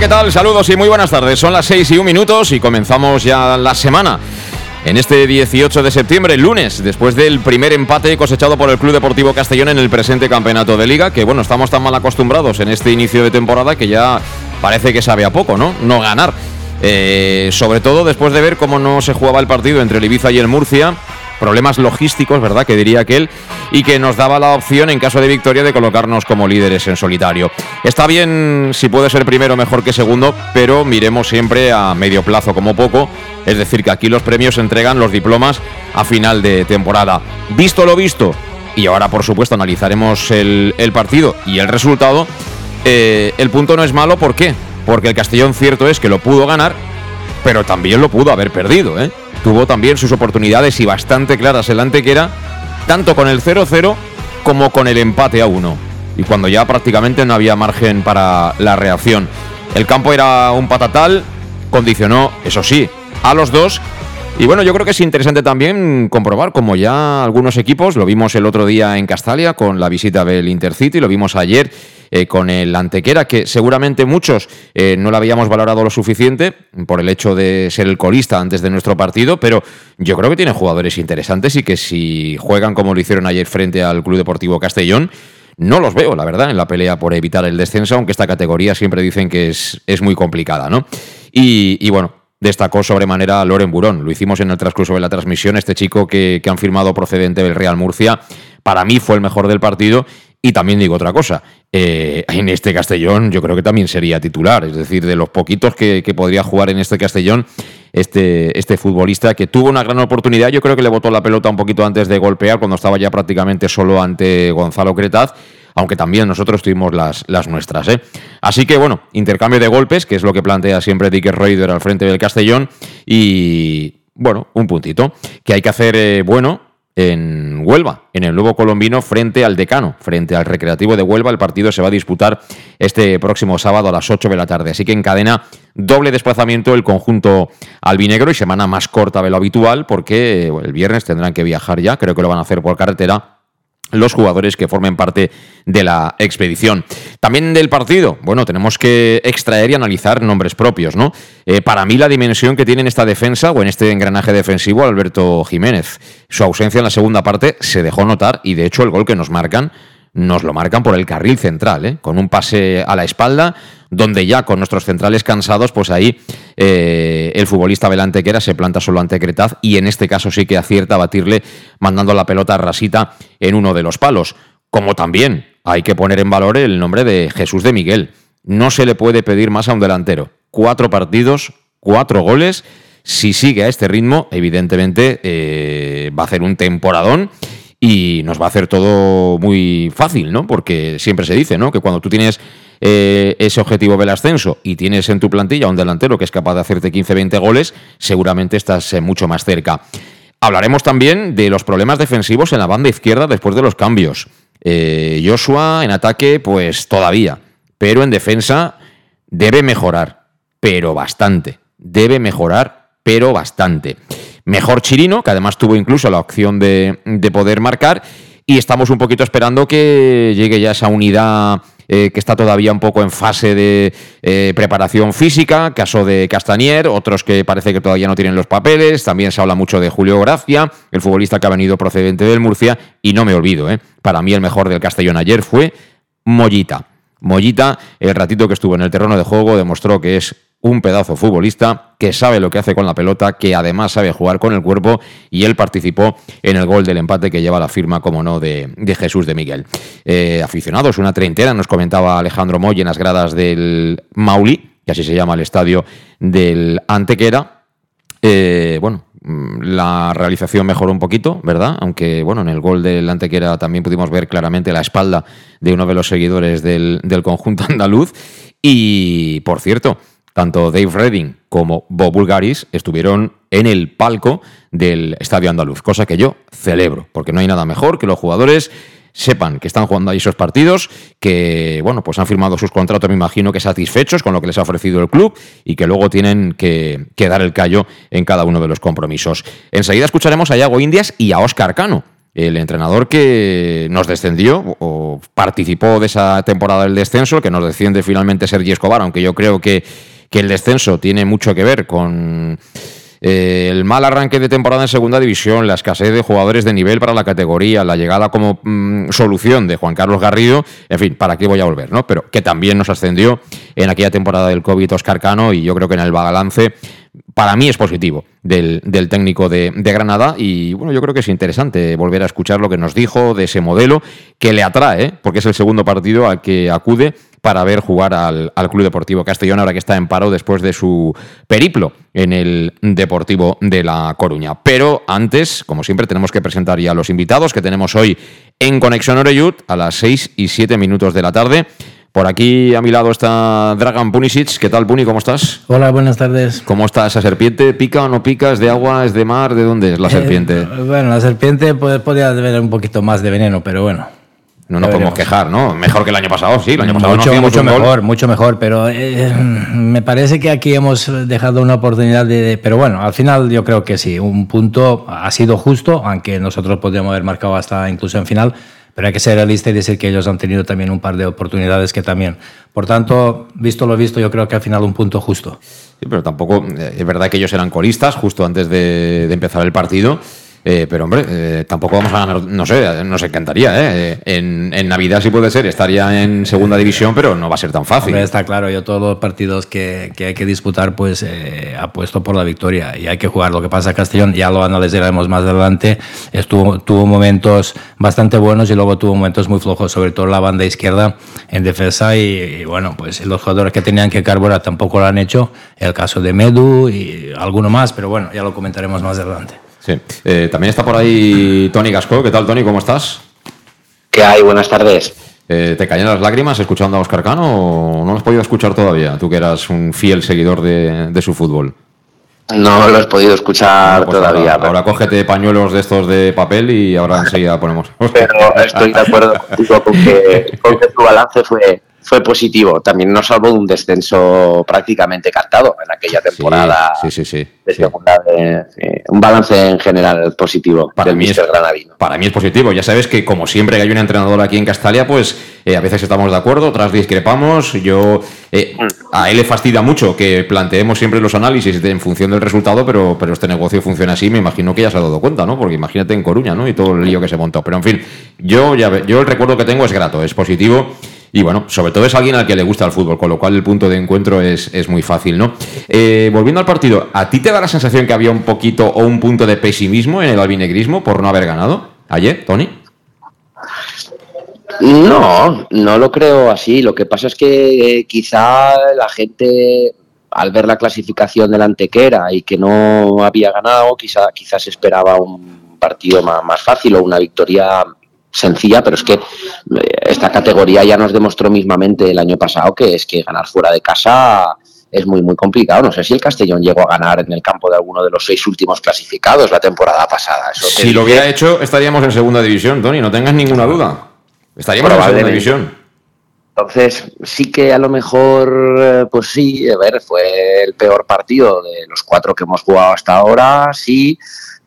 ¿Qué tal? Saludos y muy buenas tardes. Son las 6 y un minutos y comenzamos ya la semana. En este 18 de septiembre, lunes, después del primer empate cosechado por el Club Deportivo Castellón en el presente campeonato de liga, que bueno, estamos tan mal acostumbrados en este inicio de temporada que ya parece que sabe a poco, ¿no? No ganar. Eh, sobre todo después de ver cómo no se jugaba el partido entre el Ibiza y el Murcia, problemas logísticos, ¿verdad? Que diría aquel, y que nos daba la opción, en caso de victoria, de colocarnos como líderes en solitario. Está bien si puede ser primero mejor que segundo, pero miremos siempre a medio plazo como poco, es decir, que aquí los premios se entregan los diplomas a final de temporada. Visto lo visto, y ahora por supuesto analizaremos el, el partido y el resultado, eh, el punto no es malo, ¿por qué? Porque el Castellón cierto es que lo pudo ganar, pero también lo pudo haber perdido, ¿eh? Tuvo también sus oportunidades y bastante claras el Antequera, tanto con el 0-0 como con el empate a 1. Y cuando ya prácticamente no había margen para la reacción. El campo era un patatal, condicionó, eso sí, a los dos. Y bueno, yo creo que es interesante también comprobar como ya algunos equipos, lo vimos el otro día en Castalia con la visita del Intercity, lo vimos ayer eh, con el Antequera, que seguramente muchos eh, no lo habíamos valorado lo suficiente por el hecho de ser el colista antes de nuestro partido, pero yo creo que tienen jugadores interesantes y que si juegan como lo hicieron ayer frente al Club Deportivo Castellón, no los veo, la verdad, en la pelea por evitar el descenso, aunque esta categoría siempre dicen que es, es muy complicada, ¿no? Y, y bueno, destacó sobremanera Loren Burón. Lo hicimos en el transcurso de la transmisión. Este chico que, han firmado procedente del Real Murcia, para mí fue el mejor del partido y también digo otra cosa, eh, en este Castellón yo creo que también sería titular, es decir, de los poquitos que, que, podría jugar en este Castellón, este, este futbolista que tuvo una gran oportunidad, yo creo que le botó la pelota un poquito antes de golpear, cuando estaba ya prácticamente solo ante Gonzalo Cretaz, aunque también nosotros tuvimos las, nuestras. ¿eh? Así que bueno, intercambio de golpes, que es lo que plantea siempre Dick Reuter al frente del Castellón, y bueno, un puntito, que hay que hacer eh, bueno en Huelva, en el nuevo colombino, frente al decano, frente al Recreativo de Huelva. El partido se va a disputar este próximo sábado a las 8 de la tarde. Así que encadena doble desplazamiento el conjunto albinegro y semana más corta de lo habitual, porque el viernes tendrán que viajar ya, creo que lo van a hacer por carretera los jugadores que formen parte de la expedición. También del partido, bueno, tenemos que extraer y analizar nombres propios, ¿no? Eh, para mí la dimensión que tiene en esta defensa o en este engranaje defensivo Alberto Jiménez, su ausencia en la segunda parte se dejó notar y de hecho el gol que nos marcan nos lo marcan por el carril central, ¿eh? con un pase a la espalda, donde ya con nuestros centrales cansados, pues ahí eh, el futbolista Velantequera se planta solo ante Cretaz y en este caso sí que acierta a batirle mandando la pelota rasita en uno de los palos. Como también hay que poner en valor el nombre de Jesús de Miguel. No se le puede pedir más a un delantero. Cuatro partidos, cuatro goles. Si sigue a este ritmo, evidentemente eh, va a hacer un temporadón y nos va a hacer todo muy fácil, ¿no? Porque siempre se dice, ¿no? Que cuando tú tienes eh, ese objetivo del ascenso y tienes en tu plantilla un delantero que es capaz de hacerte 15-20 goles, seguramente estás eh, mucho más cerca. Hablaremos también de los problemas defensivos en la banda izquierda después de los cambios. Eh, Joshua en ataque, pues todavía, pero en defensa debe mejorar, pero bastante. Debe mejorar, pero bastante mejor Chirino, que además tuvo incluso la opción de, de poder marcar. Y estamos un poquito esperando que llegue ya esa unidad eh, que está todavía un poco en fase de eh, preparación física, caso de Castanier, otros que parece que todavía no tienen los papeles, también se habla mucho de Julio Gracia, el futbolista que ha venido procedente del Murcia, y no me olvido, eh, para mí el mejor del Castellón ayer fue Mollita. Mollita, el ratito que estuvo en el terreno de juego, demostró que es un pedazo futbolista que sabe lo que hace con la pelota, que además sabe jugar con el cuerpo y él participó en el gol del empate que lleva la firma, como no, de, Jesús de Miguel. Eh, aficionados, una treintena, nos comentaba Alejandro Moy en las gradas del Mauli, que así se llama el estadio del Antequera. Eh, bueno, mm, la realización mejoró un poquito, ¿verdad? Aunque, bueno, en el gol del Antequera también pudimos ver claramente la espalda de uno de los seguidores del, del conjunto andaluz. Y, por cierto, tanto Dave Redding como Bob Bulgaris estuvieron en el palco del Estadio Andaluz, cosa que yo celebro, porque no hay nada mejor que los jugadores sepan que están jugando ahí esos partidos, que bueno, pues han firmado sus contratos, me imagino que satisfechos con lo que les ha ofrecido el club y que luego tienen que, que dar el callo en cada uno de los compromisos. Enseguida escucharemos a Iago Indias y a Oscar Cano, el entrenador que nos descendió o participó de esa temporada del descenso, que nos desciende finalmente Sergi Escobar, aunque yo creo que que el descenso tiene mucho que ver con eh, el mal arranque de temporada en segunda división, la escasez de jugadores de nivel para la categoría, la llegada como mm, solución de Juan Carlos Garrido, en fin, ¿para qué voy a volver? ¿no? Pero que también nos ascendió en aquella temporada del COVID Oscar Cano y yo creo que en el balance para mí es positivo del, técnico de, Granada y bueno, yo creo que es interesante volver a escuchar lo que nos dijo de ese modelo que le atrae, porque es el segundo partido al que acude para ver jugar al, Club Deportivo Castellón ahora que está en paro después de su periplo en el Deportivo de La Coruña. Pero antes, como siempre, tenemos que presentar ya a los invitados que tenemos hoy en Conexión Oreyut a las 6 y 7 minutos de la tarde. Por aquí a mi lado está Dragan Punisic. ¿Qué tal, Puni? ¿Cómo estás? Hola, buenas tardes. ¿Cómo está esa serpiente? ¿Pica o no pica? ¿Es de agua? ¿Es de mar? ¿De dónde es la eh, serpiente? bueno, la serpiente pues, podría haber un poquito más de veneno, pero bueno. No nos podemos quejar, ¿no? Mejor que el año pasado, sí. El año pasado mucho, mucho mejor, mucho mejor. Pero eh, me parece que aquí hemos dejado una oportunidad de, Pero bueno, al final yo creo que sí. Un punto ha sido justo, aunque nosotros podríamos haber marcado hasta incluso en final. Pero hay que ser realista y decir que ellos han tenido también un par de oportunidades que también. Por tanto, visto lo visto, yo creo que al final un punto justo. Sí, pero tampoco. Eh, es verdad que ellos eran colistas justo antes de, de empezar el partido. Eh, pero hombre, eh, tampoco vamos a ganar, no sé, nos encantaría. ¿eh? En, Navidad sí puede ser, estaría en segunda división, pero no va a ser tan fácil. está claro, yo todos los partidos que, hay que disputar, pues apuesto por la victoria y hay que jugar. Lo que pasa Castellón, ya lo analizaremos más adelante, estuvo, tuvo momentos bastante buenos y luego tuvo momentos muy flojos, sobre todo la banda izquierda en defensa y, bueno, pues los jugadores que tenían que carburar tampoco lo han hecho. El caso de Medu y alguno más, pero bueno, ya lo comentaremos más adelante. Sí. Eh, también está por ahí Tony Gasco. ¿Qué tal, Tony? ¿Cómo estás? ¿Qué hay? Buenas tardes. Eh, ¿Te caían las lágrimas escuchando a Oscar Cano o no lo has podido escuchar todavía? Tú que eras un fiel seguidor de, su fútbol. No lo has podido escuchar pues todavía. Ahora, cógete pañuelos de estos de papel y ahora enseguida ponemos. Pero estoy de acuerdo contigo con que, con que tu balance fue, fue positivo. También nos salvó de un descenso prácticamente cantado en aquella temporada. Sí, sí, sí. Un balance en general positivo para mí es, Granadino. Para mí es positivo. Ya sabes que, como siempre que hay un entrenador aquí en Castalia, pues eh, a veces estamos de acuerdo, otras discrepamos. Yo eh, a él le fastidia mucho que planteemos siempre los análisis en función del resultado, pero, pero este negocio funciona así. Me imagino que ya se ha dado cuenta, ¿no? Porque imagínate en Coruña, ¿no? Y todo el lío que se montó. Pero en fin, yo, ya, yo el recuerdo que tengo es grato, es positivo. Y bueno, sobre todo es alguien al que le gusta el fútbol, con lo cual el punto de encuentro es, muy fácil, ¿no? Eh, volviendo al partido, ¿a ti te la sensación que había un poquito o un punto de pesimismo en el albinegrismo por no haber ganado ayer, Tony? No, no lo creo así. Lo que pasa es que eh, quizá la gente, al ver la clasificación del Antequera y que no había ganado, quizá, quizás esperaba un partido más, más fácil o una victoria sencilla, pero es que eh, esta categoría ya nos demostró mismamente el año pasado que es que ganar fuera de casa es muy, muy complicado. No sé si el Castellón llegó a ganar en el campo de alguno de los seis últimos clasificados la temporada pasada. si lo hubiera hecho, estaríamos en segunda división, Tony, no tengas ninguna duda. Estaríamos en segunda división. Entonces, sí que a lo mejor, eh, pues sí, a ver, fue el peor partido de los cuatro que hemos jugado hasta ahora, sí,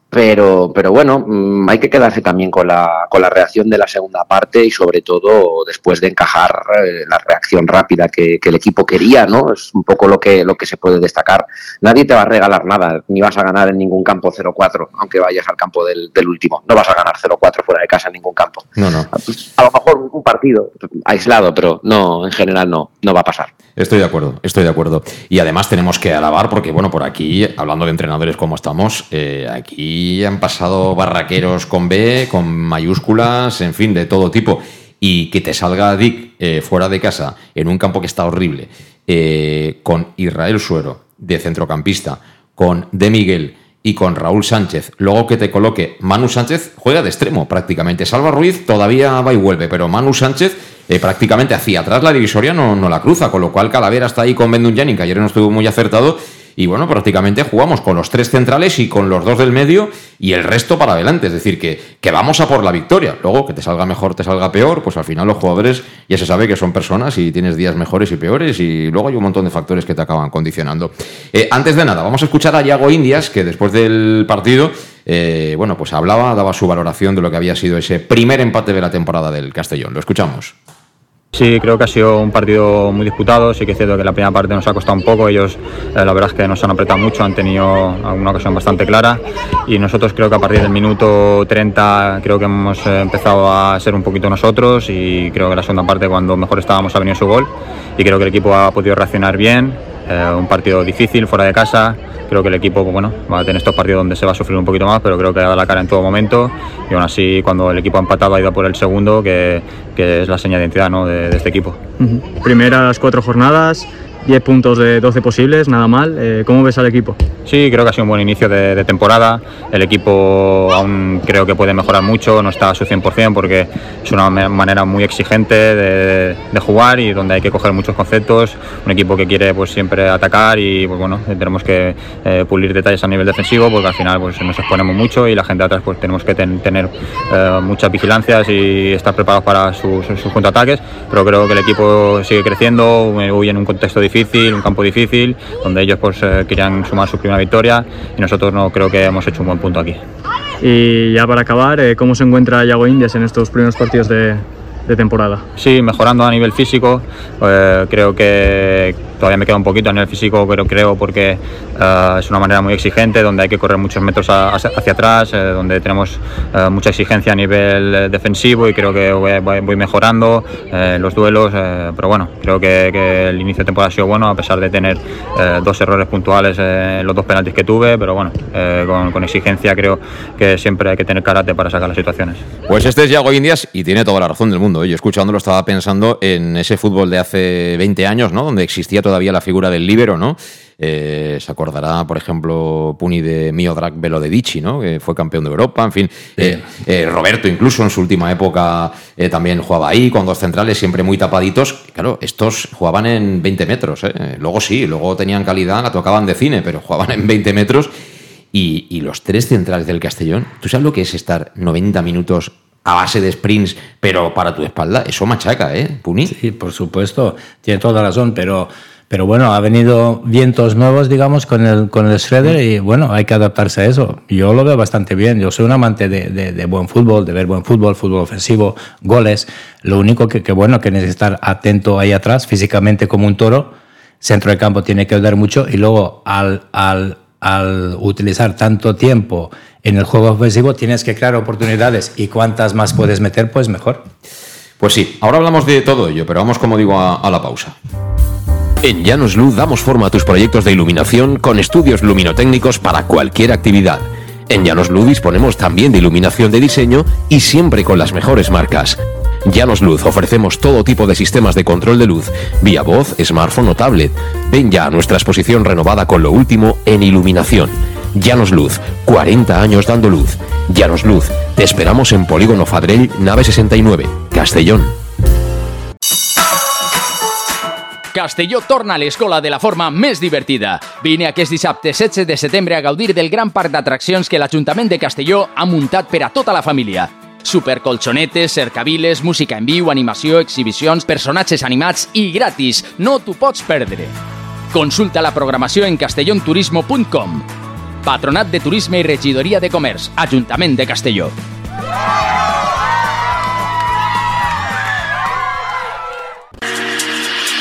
pero, pero bueno, mm, hay que quedarse también con la, con la reacción de la segunda parte y sobre todo después de encajar eh, la reacción rápida que, el equipo quería, ¿no? Es un poco lo que, lo que se puede destacar. Nadie te va a regalar nada, ni vas a ganar en ningún campo 0-4, aunque vayas al campo del, del, último. No vas a ganar 0-4 fuera de casa en ningún campo. No, no. A lo mejor un partido aislado, pero no, en general no, no va a pasar. Estoy de acuerdo, estoy de acuerdo. Y además tenemos que alabar, porque bueno, por aquí, hablando de entrenadores como estamos, eh, aquí han pasado barraqueros con B, con mayúsculas, en fin, de todo tipo. Y que te salga Dick eh, fuera de casa, en un campo que está horrible, eh, con Israel Suero, de centrocampista, con De Miguel y con Raúl Sánchez. Luego que te coloque Manu Sánchez, juega de extremo prácticamente. Salva Ruiz todavía va y vuelve, pero Manu Sánchez eh, prácticamente hacia atrás la divisoria no, no, la cruza, con lo cual Calavera está ahí con Bendun que ayer no estuvo muy acertado. Y bueno, prácticamente jugamos con los tres centrales y con los dos del medio y el resto para adelante. Es decir, que, que vamos a por la victoria. Luego, que te salga mejor, te salga peor, pues al final los jugadores ya se sabe que son personas y tienes días mejores y peores y luego hay un montón de factores que te acaban condicionando. Eh, antes de nada, vamos a escuchar a Yago Indias, que después del partido eh, bueno, pues hablaba, daba su valoración de lo que había sido ese primer empate de la temporada del Castellón. Lo escuchamos. Sí, creo que ha sido un partido muy disputado. Sí que es cierto que la primera parte nos ha costado un poco. Ellos, eh, la verdad es que nos han apretado mucho, han tenido alguna ocasión bastante clara. Y nosotros creo que a partir del minuto 30 creo que hemos eh, empezado a ser un poquito nosotros. Y creo que la segunda parte, cuando mejor estábamos, ha venido su gol. Y creo que el equipo ha podido reaccionar bien. Eh, un partido difícil, fuera de casa creo que el equipo pues, bueno, va a tener estos partidos donde se va a sufrir un poquito más, pero creo que ha dado la cara en todo momento y aún así cuando el equipo ha empatado ha ido por el segundo, que, que es la señal de identidad ¿no? de, este equipo. Primeras cuatro jornadas, 10 puntos de 12 posibles, nada mal. Eh, ¿Cómo ves al equipo? Sí, creo que ha sido un buen inicio de, temporada. El equipo aún creo que puede mejorar mucho, no está a su 100% porque es una manera muy exigente de, jugar y donde hay que coger muchos conceptos. Un equipo que quiere pues siempre atacar y pues bueno, tenemos que eh, pulir detalles a nivel defensivo porque al final pues nos exponemos mucho y la gente de atrás pues tenemos que tener eh, muchas vigilancias y estar preparados para sus, sus contraataques. Pero creo que el equipo sigue creciendo, hoy en un contexto difícil un campo difícil, donde ellos pues eh, querían sumar su primera victoria y nosotros no creo que hemos hecho un buen punto aquí. Y ya para acabar, eh, ¿cómo se encuentra Yago Indias en estos primeros partidos de, de temporada? Sí, mejorando a nivel físico. Eh, creo que todavía me queda un poquito a nivel físico, pero creo porque uh, es una manera muy exigente, donde hay que correr muchos metros a, hacia atrás, eh, donde tenemos mucha exigencia a nivel defensivo y creo que voy, voy, voy mejorando los duelos. pero bueno, creo que, que, el inicio de temporada ha sido bueno, a pesar de tener dos errores puntuales en los dos penaltis que tuve, pero bueno, con, con, exigencia creo que siempre hay que tener karate para sacar las situaciones. Pues este es Yago Indias y tiene toda la razón del mundo. Yo escuchándolo estaba pensando en ese fútbol de hace 20 años, ¿no? Donde existía todavía la figura del líbero, ¿no? Eh, se acordará, por ejemplo, Puni de Miodrag Velodedici, ¿no? que fue campeón de Europa, en fin. Eh, eh, Roberto, incluso en su última época, también jugaba ahí, con dos centrales siempre muy tapaditos. Claro, estos jugaban en 20 metros. Luego sí, luego tenían calidad, la tocaban de cine, pero jugaban en 20 metros. Y, y los tres centrales del Castellón, ¿tú sabes lo que es estar 90 minutos a base de sprints, pero para tu espalda, eso machaca, ¿eh, Puni? Sí, por supuesto, tiene toda la razón, pero, pero bueno, ha venido vientos nuevos, digamos, con el, con el Shredder y bueno, hay que adaptarse a eso. Yo lo veo bastante bien, yo soy un amante de, de, buen fútbol, de ver buen fútbol, fútbol ofensivo, goles. Lo único que, que bueno, que necesita estar atento ahí atrás, físicamente como un toro, centro de campo tiene que ayudar mucho y luego al, al, al utilizar tanto tiempo en el juego ofensivo tienes que crear oportunidades y cuantas más puedes meter, pues mejor. Pues sí, ahora hablamos de todo ello, pero vamos, como digo, a, a la pausa. En Llanos Luz damos forma a tus proyectos de iluminación con estudios luminotécnicos para cualquier actividad. En Llanos Luz disponemos también de iluminación de diseño y siempre con las mejores marcas. Llanos Luz ofrecemos todo tipo de sistemas de control de luz, vía voz, smartphone o tablet. Ven ya a nuestra exposición renovada con lo último en iluminación. Llanos Luz, 40 años dando luz. Llanos Luz, te esperamos en Polígono Fadrell, nave 69, Castellón. Castelló torna a l'escola de la forma més divertida. Vine aquest dissabte 16 de setembre a gaudir del gran parc d'atraccions que l'Ajuntament de Castelló ha muntat per a tota la família. Supercolxonetes, cercaviles, música en viu, animació, exhibicions, personatges animats i gratis. No t'ho pots perdre. Consulta la programació en castellonturismo.com. Patronat de Turisme i Regidoria de Comerç, Ajuntament de Castelló.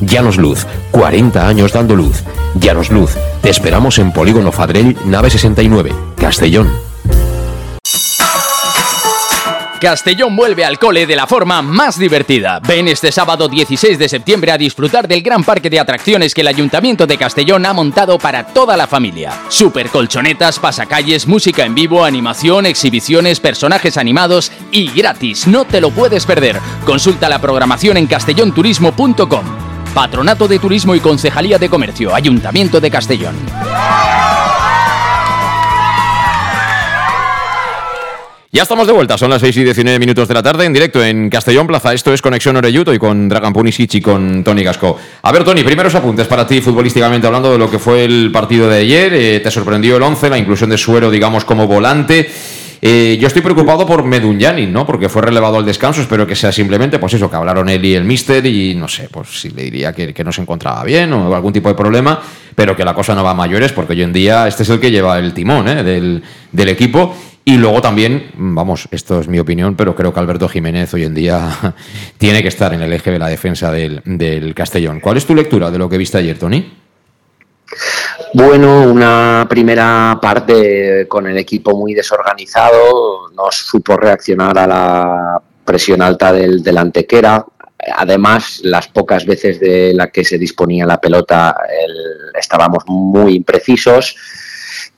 Llanos Luz, 40 años dando luz. Llanos Luz, te esperamos en Polígono Fadrell, nave 69, Castellón. Castellón vuelve al cole de la forma más divertida. Ven este sábado 16 de septiembre a disfrutar del gran parque de atracciones que el Ayuntamiento de Castellón ha montado para toda la familia. Super colchonetas, pasacalles, música en vivo, animación, exhibiciones, personajes animados y gratis. No te lo puedes perder. Consulta la programación en castellonturismo.com. Patronato de Turismo y Concejalía de Comercio, Ayuntamiento de Castellón. Ya estamos de vuelta, son las 6 y 19 minutos de la tarde en directo en Castellón Plaza. Esto es Conexión Oreyuto y con Dragan Punisic y con Tony Gasco. A ver, Tony, primeros apuntes para ti futbolísticamente hablando de lo que fue el partido de ayer. Eh, ¿Te sorprendió el 11, la inclusión de Suero, digamos, como volante? Eh, yo estoy preocupado por Medunyanin, ¿no? Porque fue relevado al descanso. Espero que sea simplemente, pues eso, que hablaron él y el mister y no sé, pues si le diría que, no se encontraba bien o algún tipo de problema, pero que la cosa no va a mayores porque hoy en día este es el que lleva el timón ¿eh? del, del equipo. Y luego también, vamos, esto es mi opinión, pero creo que Alberto Jiménez hoy en día tiene que estar en el eje de la defensa del, del Castellón. ¿Cuál es tu lectura de lo que viste ayer, Tony? Bueno, una primera parte con el equipo muy desorganizado, no supo reaccionar a la presión alta del, del Antequera. Además, las pocas veces de la que se disponía la pelota el, estábamos muy imprecisos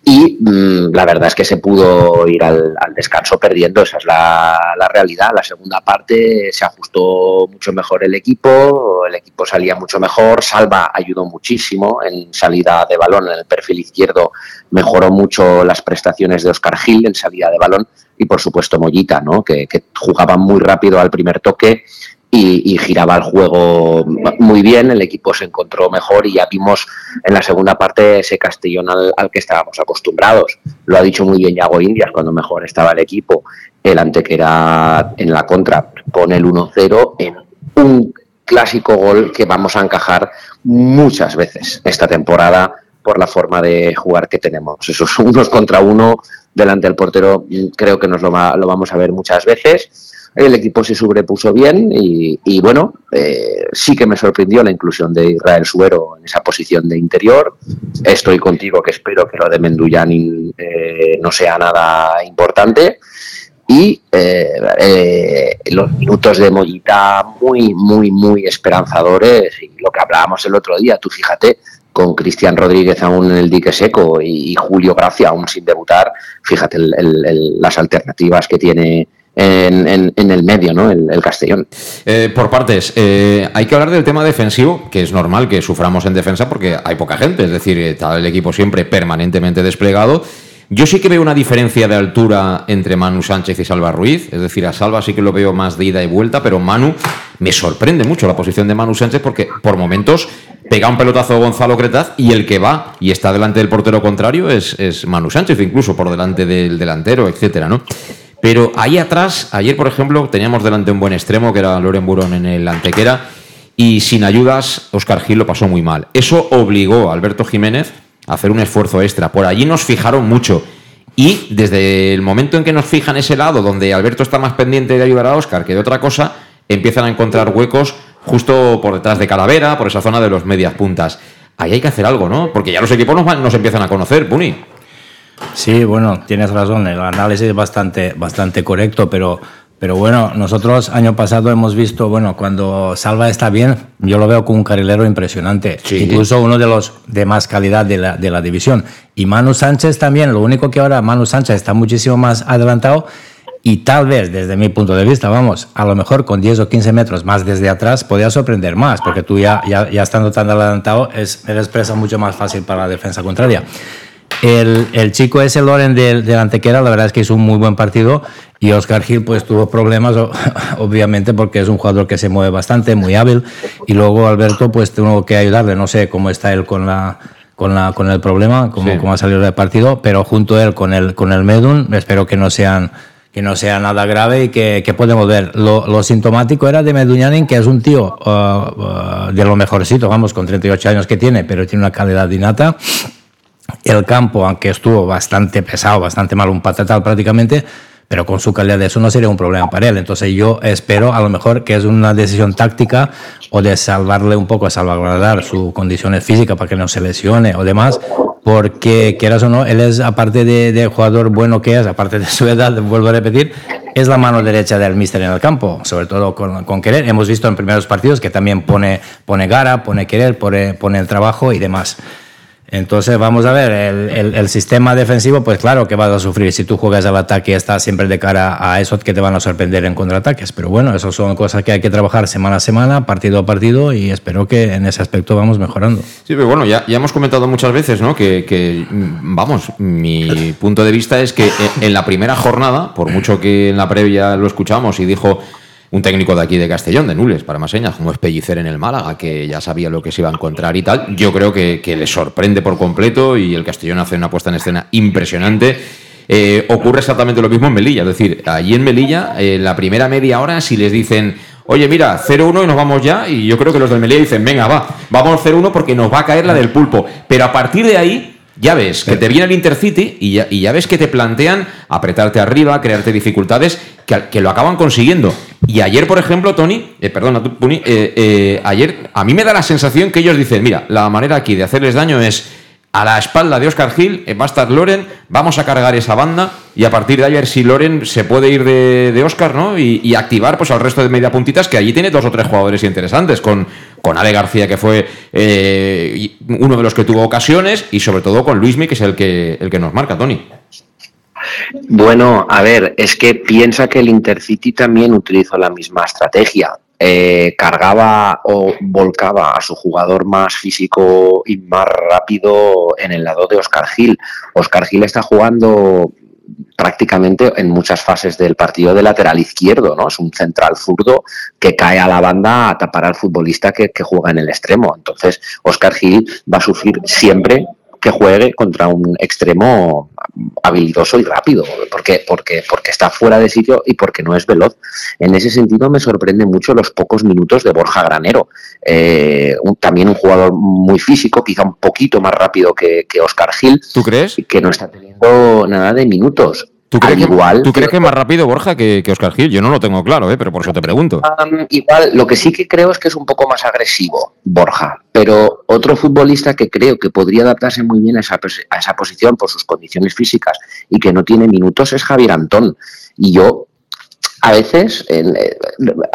y mmm, la verdad es que se pudo ir al, descanso perdiendo, esa es la, la, realidad. La segunda parte se ajustó mucho mejor el equipo, el equipo salía mucho mejor, Salva ayudó muchísimo en salida de balón, en el perfil izquierdo mejoró mucho las prestaciones de Oscar Gil en salida de balón y por supuesto Mollita, ¿no? que, que jugaba muy rápido al primer toque y, giraba el juego muy bien, el equipo se encontró mejor y ya vimos en la segunda parte ese Castellón al, al que estábamos acostumbrados. Lo ha dicho muy bien Yago Indias cuando mejor estaba el equipo, el era en la contra, pone el 1-0 en un clásico gol que vamos a encajar muchas veces esta temporada por la forma de jugar que tenemos. Esos unos contra uno delante del portero creo que nos lo, va, lo vamos a ver muchas veces el equipo se sobrepuso bien y, bueno, eh, sí que me sorprendió la inclusión de Israel Suero en esa posición de interior. Estoy contigo que espero que lo de Menduyan eh, no sea nada importante. Y eh, eh, los minutos de Mollita muy, muy, muy esperanzadores. Y lo que hablábamos el otro día, tú fíjate, con Cristian Rodríguez aún en el dique seco y, Julio Gracia aún sin debutar, fíjate el, las alternativas que tiene en, en, el medio, ¿no? El, el Castellón. Eh, por partes, eh, hay que hablar del tema defensivo, que es normal que suframos en defensa porque hay poca gente, es decir, está el equipo siempre permanentemente desplegado. Yo sí que veo una diferencia de altura entre Manu Sánchez y Salva Ruiz, es decir, a Salva sí que lo veo más de ida y vuelta, pero Manu me sorprende mucho la posición de Manu Sánchez porque por momentos pega un pelotazo Gonzalo Cretaz y el que va y está delante del portero contrario es, es Manu Sánchez, incluso por delante del delantero, etcétera, ¿no? Pero ahí atrás, ayer por ejemplo, teníamos delante un buen extremo que era Loren Burón en el Antequera y sin ayudas Oscar Gil lo pasó muy mal. Eso obligó a Alberto Jiménez a hacer un esfuerzo extra. Por allí nos fijaron mucho. Y desde el momento en que nos fijan ese lado, donde Alberto está más pendiente de ayudar a Oscar que de otra cosa, empiezan a encontrar huecos justo por detrás de Calavera, por esa zona de los medias puntas. Ahí hay que hacer algo, ¿no? Porque ya los equipos nos, nos empiezan a conocer, Puni. Sí, bueno, tienes razón, el análisis es bastante, bastante correcto, pero, pero bueno, nosotros año pasado hemos visto, bueno, cuando Salva está bien, yo lo veo como un carrilero impresionante, sí. incluso uno de los de más calidad de la, de la división. Y Manu Sánchez también, lo único que ahora Manu Sánchez está muchísimo más adelantado y tal vez desde mi punto de vista, vamos, a lo mejor con 10 o 15 metros más desde atrás podía sorprender más, porque tú ya, ya, ya estando tan adelantado es, eres presa mucho más fácil para la defensa contraria. El, el, chico ese, Loren de, de Antequera, la verdad es que hizo un muy buen partido y Oscar Gil pues tuvo problemas, obviamente, porque es un jugador que se mueve bastante, muy hábil. Y luego Alberto pues tuvo que ayudarle, no sé cómo está él con la... Con, la, con el problema, cómo, sí. cómo ha salido del partido, pero junto a él con el, con el Medun, espero que no sean que no sea nada grave y que, que podemos ver. Lo, lo, sintomático era de Meduñanin, que es un tío uh, uh, de lo mejorcito, vamos, con 38 años que tiene, pero tiene una calidad innata el campo, aunque estuvo bastante pesado, bastante mal, un patatal prácticamente, pero con su calidad de eso no sería un problema para él. Entonces yo espero a lo mejor que es una decisión táctica o de salvarle un poco, salvaguardar su condiciones físicas para que no se lesione o demás, porque quieras o no, él es, aparte de, de jugador bueno que es, aparte de su edad, vuelvo a repetir, es la mano derecha del míster en el campo, sobre todo con, con, querer. Hemos visto en primeros partidos que también pone, pone gara, pone querer, pone, pone el trabajo y demás. Entonces, vamos a ver, el, el, sistema defensivo, pues claro que vas a sufrir. Si tú juegas al ataque, estás siempre de cara a eso que te van a sorprender en contraataques. Pero bueno, eso son cosas que hay que trabajar semana a semana, partido a partido, y espero que en ese aspecto vamos mejorando. Sí, pero bueno, ya, ya hemos comentado muchas veces, ¿no? Que, que, vamos, mi punto de vista es que en la primera jornada, por mucho que en la previa lo escuchamos y dijo un técnico de aquí de Castellón, de Nules, para más señas, como es Pellicer en el Málaga, que ya sabía lo que se iba a encontrar y tal. Yo creo que, que le sorprende por completo y el Castellón hace una puesta en escena impresionante. eh, ocurre exactamente lo mismo en Melilla. Es decir, allí en Melilla, en la primera media hora, si les dicen, oye, mira, 0-1 y nos vamos ya, y yo creo que los del Melilla dicen, venga, va, vamos 0-1 porque nos va a caer la del pulpo. Pero a partir de ahí, ya ves que te viene el Intercity y ya, y ya ves que te plantean apretarte arriba, crearte dificultades, que, que lo acaban consiguiendo. Y ayer, por ejemplo, Tony, eh, perdona, tú, Puni, eh, eh, ayer a mí me da la sensación que ellos dicen, mira, la manera aquí de hacerles daño es a la espalda de Oscar Gil, eh, va a estar Loren, vamos a cargar esa banda y a partir de ahí a ver si Loren se puede ir de, de Oscar, ¿no? Y, activar pues al resto de media puntitas, que allí tiene dos o tres jugadores interesantes, con, con Ale García, que fue eh, uno de los que tuvo ocasiones, y sobre todo con Luismi, que es el que, el que nos marca, Tony. Bueno, a ver, es que piensa que el Intercity también utilizó la misma estrategia. Eh, cargaba o volcaba a su jugador más físico y más rápido en el lado de Oscar Gil. Oscar Gil está jugando prácticamente en muchas fases del partido de lateral izquierdo, ¿no? Es un central zurdo que cae a la banda a tapar al futbolista que, que juega en el extremo. Entonces, Oscar Gil va a sufrir siempre que juegue contra un extremo habilidoso y rápido, porque, porque, porque está fuera de sitio y porque no es veloz. En ese sentido me sorprende mucho los pocos minutos de Borja Granero. Eh, un- también un jugador muy físico, quizá un poquito más rápido que, que Oscar Gil. ¿Tú crees? Que no está teniendo nada de minutos. ¿Tú crees, que, igual ¿tú crees que es más rápido Borja que, que Oscar Gil? Yo no lo tengo claro, ¿eh? pero por eso te pregunto. Um, igual, lo que sí que creo es que es un poco más agresivo, Borja. Pero otro futbolista que creo que podría adaptarse muy bien a esa, a esa posición por sus condiciones físicas y que no tiene minutos es Javier Antón. Y yo, a veces, en, eh,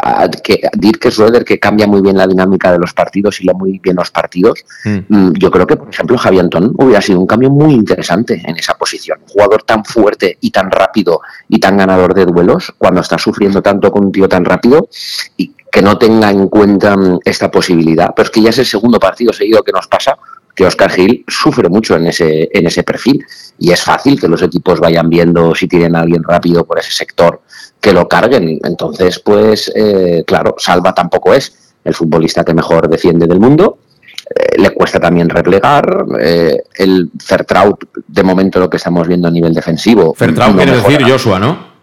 a- que, Dirk Schroeder, que cambia muy bien la dinámica de los partidos y lee muy bien los partidos, Mm, Yo creo que, por ejemplo, Javier Antón hubiera sido un cambio muy interesante en esa posición. Un jugador tan fuerte y tan rápido y tan ganador de duelos, cuando está sufriendo tanto con un tío tan rápido y que no tenga en cuenta mm, esta posibilidad. Pero es que ya es el segundo partido seguido que nos pasa que Oscar Gil sufre mucho en ese, en ese perfil y es fácil que los equipos vayan viendo si tienen a alguien rápido por ese sector que lo carguen. Entonces, pues, eh, claro, Salva tampoco es el futbolista que mejor defiende del mundo, eh, le cuesta también replegar. eh, el Fertraut, de momento lo que estamos viendo a nivel defensivo. Fertraut no quiere mejora. decir Joshua, ¿no?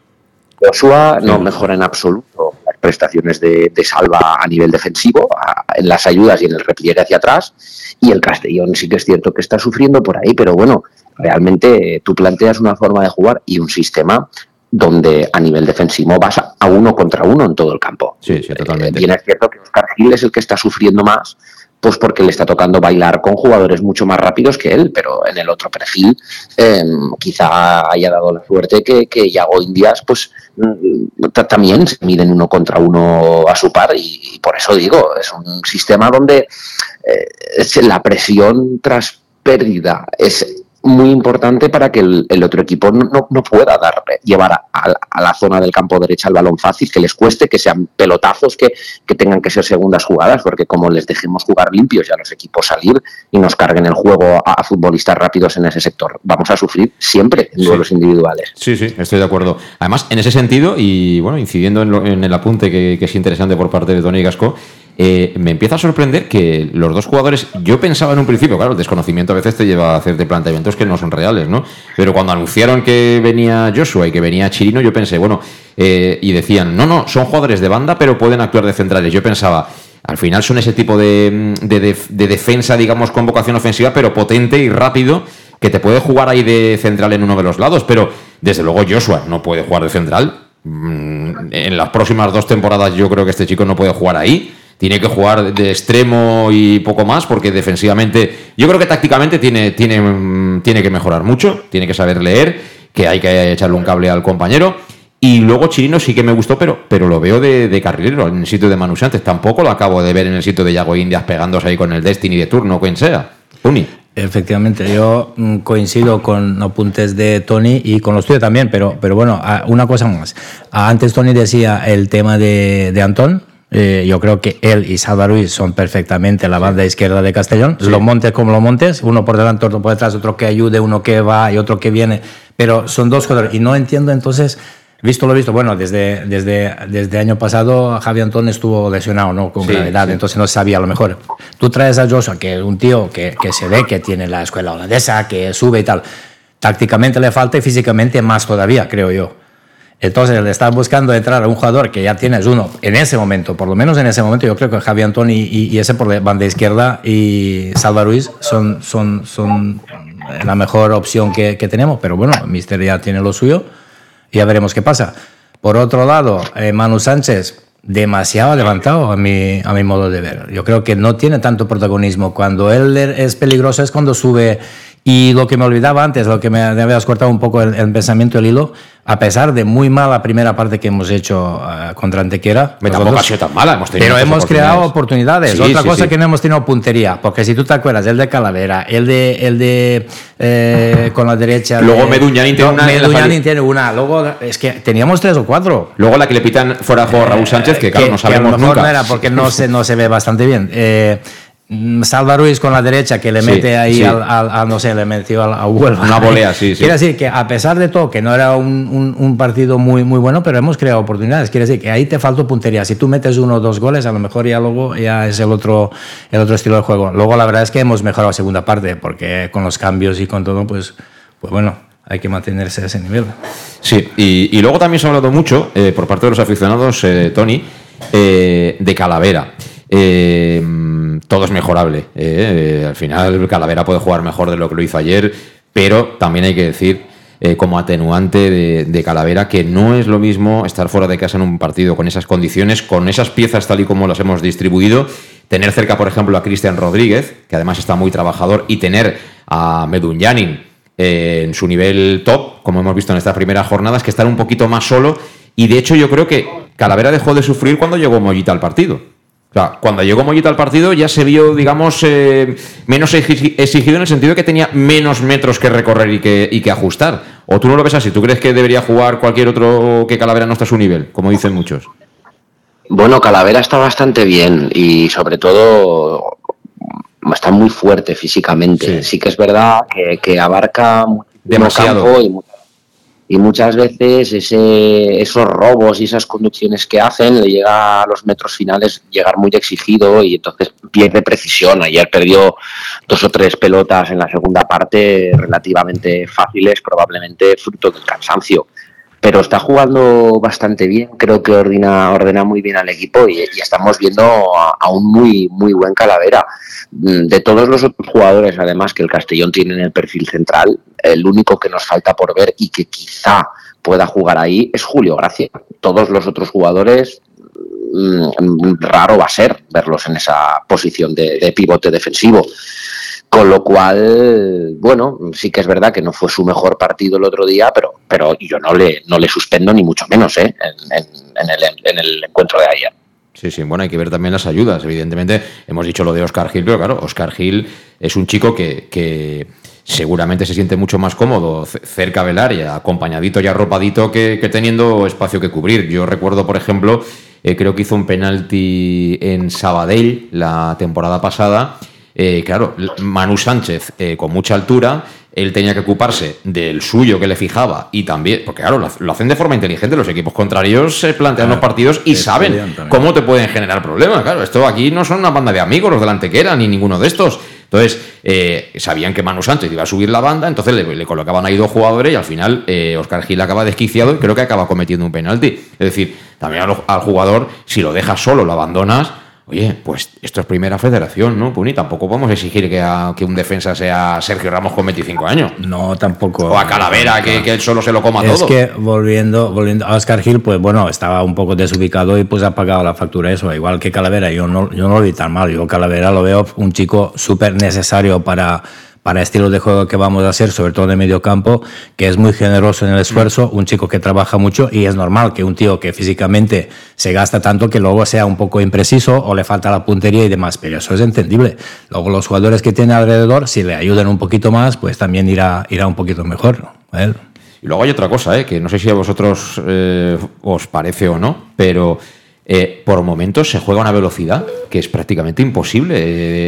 Joshua no mejora en absoluto prestaciones de, de Salva a nivel defensivo, a- en las ayudas y en el repliegue hacia atrás. Y el Castellón sí que es cierto que está sufriendo por ahí, pero bueno, realmente eh, tú planteas una forma de jugar y un sistema donde a nivel defensivo vas a, uno contra uno en todo el campo. Sí, sí, totalmente. Bien es cierto que Oscar Gil es el que está sufriendo más, pues porque le está tocando bailar con jugadores mucho más rápidos que él, pero en el otro perfil eh, quizá haya dado la suerte que, que Yago Indias pues mm, ta- también se miden uno contra uno a su par y, por eso digo, es un sistema donde eh, la presión tras pérdida es muy importante para que el, el otro equipo no, no- no pueda dar, llevar a, a- a la zona del campo derecha el balón fácil, que les cueste, que sean pelotazos, que, que tengan que ser segundas jugadas, porque como les dejemos jugar limpios y a los equipos salir y nos carguen el juego a, a futbolistas rápidos en ese sector, vamos a sufrir siempre en duelos individuales. Sí, sí, estoy de acuerdo. Además, en ese sentido, y bueno, incidiendo en, lo- en el apunte que, que es interesante por parte de Tony Gasco, eh, me empieza a sorprender que los dos jugadores, yo pensaba en un principio, claro, el desconocimiento a veces te lleva a hacerte planteamientos que no son reales, ¿no? Pero cuando anunciaron que venía Joshua y que venía Chirino, yo pensé, bueno, eh, y decían, no, no, son jugadores de banda, pero pueden actuar de centrales. Yo pensaba, al final son ese tipo de, de de defensa, digamos, con vocación ofensiva, pero potente y rápido, que te puede jugar ahí de central en uno de los lados, pero desde luego Joshua no puede jugar de central. Mm, En las próximas dos temporadas yo creo que este chico no puede jugar ahí. Tiene que jugar de extremo y poco más, porque defensivamente, yo creo que tácticamente tiene, tiene, mm, tiene que mejorar mucho, tiene que saber leer, que hay que echarle un cable al compañero. Y luego Chirino sí que me gustó, pero, pero lo veo de, de carrilero en el sitio de Manu Sánchez. Tampoco lo acabo de ver en el sitio de Yago Indias pegándose ahí con el Destiny de turno, quien sea. Uni. Efectivamente, yo mm, coincido con apuntes de Tony y con los tuyos también, pero, pero bueno, una cosa más. Antes Tony decía el tema de, de Antón. Eh, yo creo que él y Salva Ruiz son perfectamente la banda izquierda de Castellón. Lo montes como lo montes, uno por delante, otro por detrás, otro que ayude, uno que va y otro que viene. Pero son dos jugadores. Y no entiendo entonces, visto lo visto, bueno, desde, desde, desde año pasado Javi Antón estuvo lesionado, ¿no? Con Sí, gravedad, sí. entonces no sabía a lo mejor. Tú traes a Joshua, que es un tío que, que se ve que tiene la escuela holandesa, que sube y tal. tácticamente le falta y físicamente más todavía, creo yo. Entonces, le estás buscando entrar a un jugador que ya tienes uno en ese momento, por lo menos en ese momento, yo creo que Javi Antoni y, ese por la banda izquierda y Salva Ruiz son, son, son la mejor opción que, que tenemos, pero bueno, Mister ya tiene lo suyo y ya veremos qué pasa. Por otro lado, eh, Manu Sánchez, demasiado levantado a mi, a mi modo de ver. Yo creo que no tiene tanto protagonismo. Cuando él es peligroso es cuando sube y lo que me olvidaba antes, lo que me, habías cortado un poco el, el, pensamiento, el hilo, a pesar de muy mala primera parte que hemos hecho uh, contra Antequera. Tampoco ha sido tan mala, hemos tenido Pero hemos creado oportunidades. Sí, Otra sí, cosa sí. que no hemos tenido puntería, porque si tú te acuerdas, el de Calavera, el de, el de eh, con la derecha. Luego de, Meduñanin tiene no, una. Meduñanin tiene una. Luego, es que teníamos tres o cuatro. Luego la que le pitan fuera de juego a Raúl Sánchez, que claro, no sabemos que a lo mejor nunca. no era porque no se, no se ve bastante bien. Eh, Salva Ruiz con la derecha que le Sí, mete ahí sí. al, al- al, no sé, le metió al, a Huelva. Una volea, sí, sí. Quiere decir que a pesar de todo, que no era un, un- un partido muy, muy bueno, pero hemos creado oportunidades. Quiere decir que ahí te faltó puntería. Si tú metes uno o dos goles, a lo mejor ya luego ya es el otro, el otro estilo de juego. Luego la verdad es que hemos mejorado la segunda parte, porque con los cambios y con todo, pues, pues bueno, hay que mantenerse a ese nivel. Sí, y, y luego también se ha hablado mucho, eh, por parte de los aficionados, eh, Tony, eh, de Calavera. Eh, mm, todo es mejorable. eh, eh, al final, Calavera puede jugar mejor de lo que lo hizo ayer, pero también hay que decir, eh, como atenuante de, Calavera, que no es lo mismo estar fuera de casa en un partido con esas condiciones, con esas piezas tal y como las hemos distribuido, tener cerca, por ejemplo, a Cristian Rodríguez, que además está muy trabajador, y tener a Medunyanin eh, en su nivel top, como hemos visto en estas primeras jornadas, que estar un poquito más solo. Y de hecho, yo creo que Calavera dejó de sufrir cuando llegó Mollita al partido. O sea, cuando llegó Mollita al partido ya se vio, digamos, eh, menos exi- exigido en el sentido de que tenía menos metros que recorrer y que, y que ajustar. ¿O tú no lo ves así? ¿Tú crees que debería jugar cualquier otro que Calavera no está a su nivel, como dicen muchos? Bueno, Calavera está bastante bien y sobre todo está muy fuerte físicamente. Sí, que es verdad que, que abarca Demasiado. campo y, mu- y muchas veces ese, esos robos y esas conducciones que hacen le llega a los metros finales llegar muy exigido y entonces pierde precisión. Ayer perdió dos o tres pelotas en la segunda parte relativamente fáciles, probablemente fruto del cansancio pero está jugando bastante bien, creo que ordena, ordena muy bien al equipo y, estamos viendo a, un muy, muy buen Calavera. Mm, De todos los otros jugadores, además, que el Castellón tiene en el perfil central, el único que nos falta por ver y que quizá pueda jugar ahí es Julio Gracia. Todos los otros jugadores, mm, raro va a ser verlos en esa posición de pivote defensivo. Con lo cual, bueno, sí que es verdad que no fue su mejor partido el otro día, pero, pero yo no le, no le suspendo ni mucho menos ¿eh? en, en- en el, en el encuentro de ayer. Sí, sí, bueno, hay que ver también las ayudas. Evidentemente, hemos dicho lo de Oscar Gil, pero claro, Oscar Gil es un chico que, que seguramente se siente mucho más cómodo cerca del área, acompañadito y arropadito, que, que teniendo espacio que cubrir. Yo recuerdo, por ejemplo, eh, creo que hizo un penalti en Sabadell la temporada pasada. Eh, claro, Manu Sánchez eh, con mucha altura, él tenía que ocuparse del suyo que le fijaba y también, porque claro, lo, hacen de forma inteligente, los equipos contrarios se plantean los partidos y saben también. cómo te pueden generar problemas. Claro, esto aquí no son una banda de amigos los del Antequera ni ninguno de estos. Entonces, eh, sabían que Manu Sánchez iba a subir la banda, entonces le, le colocaban ahí dos jugadores y al final eh, Oscar Gil acaba desquiciado y creo que acaba cometiendo un penalti. Es decir, también al, al jugador, si lo dejas solo, lo abandonas. Oye, pues esto es primera federación, ¿no? Puni, tampoco podemos exigir que, a- que un defensa sea Sergio Ramos con 25 años. No, tampoco. O a Calavera, que, que él solo se lo coma Es todo. que volviendo, volviendo a Oscar Gil, pues bueno, estaba un poco desubicado y pues ha pagado la factura eso, igual que Calavera. Yo no, yo no lo vi tan mal. Yo Calavera lo veo un chico súper necesario para, para el estilo de juego que vamos a hacer, sobre todo de medio campo, que es muy generoso en el esfuerzo, un chico que trabaja mucho y es normal que un tío que físicamente se gasta tanto que luego sea un poco impreciso o le falta la puntería y demás, pero eso es entendible. Luego los jugadores que tiene alrededor, si le ayudan un poquito más, pues también irá, irá un poquito mejor. a él. Y luego hay otra cosa, ¿eh? que no sé si a vosotros eh, os parece o no, pero eh, por momentos se juega a una velocidad que es prácticamente imposible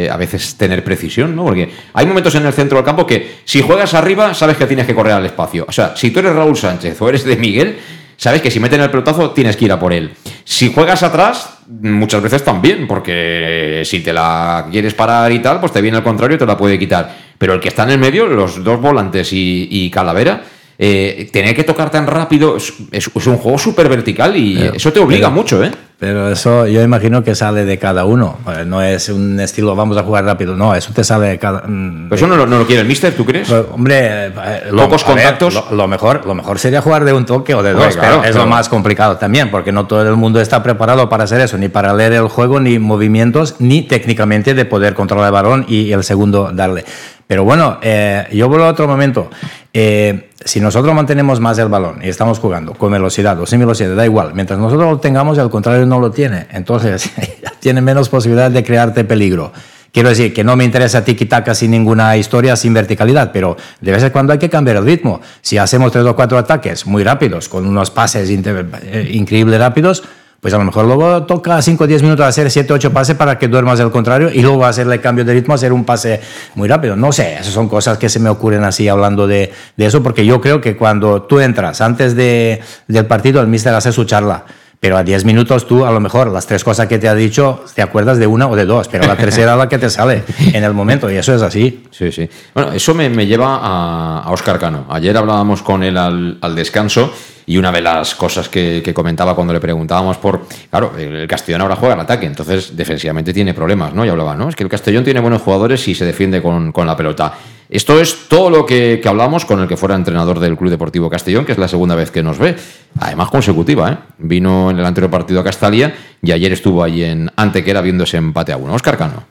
eh, a veces tener precisión, ¿no? Porque hay momentos en el centro del campo que si juegas arriba sabes que tienes que correr al espacio. O sea, si tú eres Raúl Sánchez o eres de Miguel, sabes que si meten el pelotazo tienes que ir a por él. Si juegas atrás, muchas veces también, porque si te la quieres parar y tal, pues te viene al contrario y te la puede quitar. Pero el que está en el medio, los dos volantes y, y Calavera, eh, tener que tocar tan rápido es, es- es un juego súper vertical y eso te obliga pero- mucho, ¿eh? Pero eso yo imagino que sale de cada uno. Eh, No es un estilo, vamos a jugar rápido. No, eso te sale de cada. mm, Pero eso no, lo- no lo quiere el mister, ¿tú crees? Pues, hombre, eh, Pocos a ver, contactos. lo, lo mejor, lo mejor sería jugar de un toque o de dos, claro, pero es claro. lo más complicado también, porque no todo el mundo está preparado para hacer eso, ni para leer el juego, ni movimientos, ni técnicamente de poder controlar el balón y el segundo darle. Pero bueno, eh, yo vuelvo a otro momento. Eh, si nosotros mantenemos más el balón y estamos jugando con velocidad o sin velocidad, da igual. Mientras nosotros lo tengamos, al contrario no lo tiene. Entonces, tiene menos posibilidad de crearte peligro. Quiero decir que no me interesa tiki-taka sin ninguna historia, sin verticalidad, pero de vez en cuando hay que cambiar el ritmo. Si hacemos tres o cuatro ataques muy rápidos, con unos pases eh, increíbles rápidos, pues a lo mejor luego toca 5 o 10 minutos hacer 7 o 8 pases para que duermas el contrario y luego hacerle cambio de ritmo, hacer un pase muy rápido. No sé, esas son cosas que se me ocurren así hablando de, de eso, porque yo creo que cuando tú entras antes de, del partido, el mister hace su charla. Pero a 10 minutos tú, a lo mejor, las tres cosas que te ha dicho, te acuerdas de una o de dos, pero la tercera es la que te sale en el momento, y eso es así. Sí, sí. Bueno, eso me, me lleva a, a Oscar Cano. Ayer hablábamos con él al, al descanso y una de las cosas que, comentaba cuando le preguntábamos por. Claro, el el Castellón ahora juega al ataque, entonces defensivamente tiene problemas, ¿no? Y hablaba, ¿no? Es que el Castellón tiene buenos jugadores y se defiende con, la pelota. Esto es todo lo que, hablamos con el que fuera entrenador del Club Deportivo Castellón, que es la segunda vez que nos ve. Además, consecutiva, ¿eh? Vino en el anterior partido a Castalia y ayer estuvo allí en Antequera viendo ese empate a uno. Oscar Cano.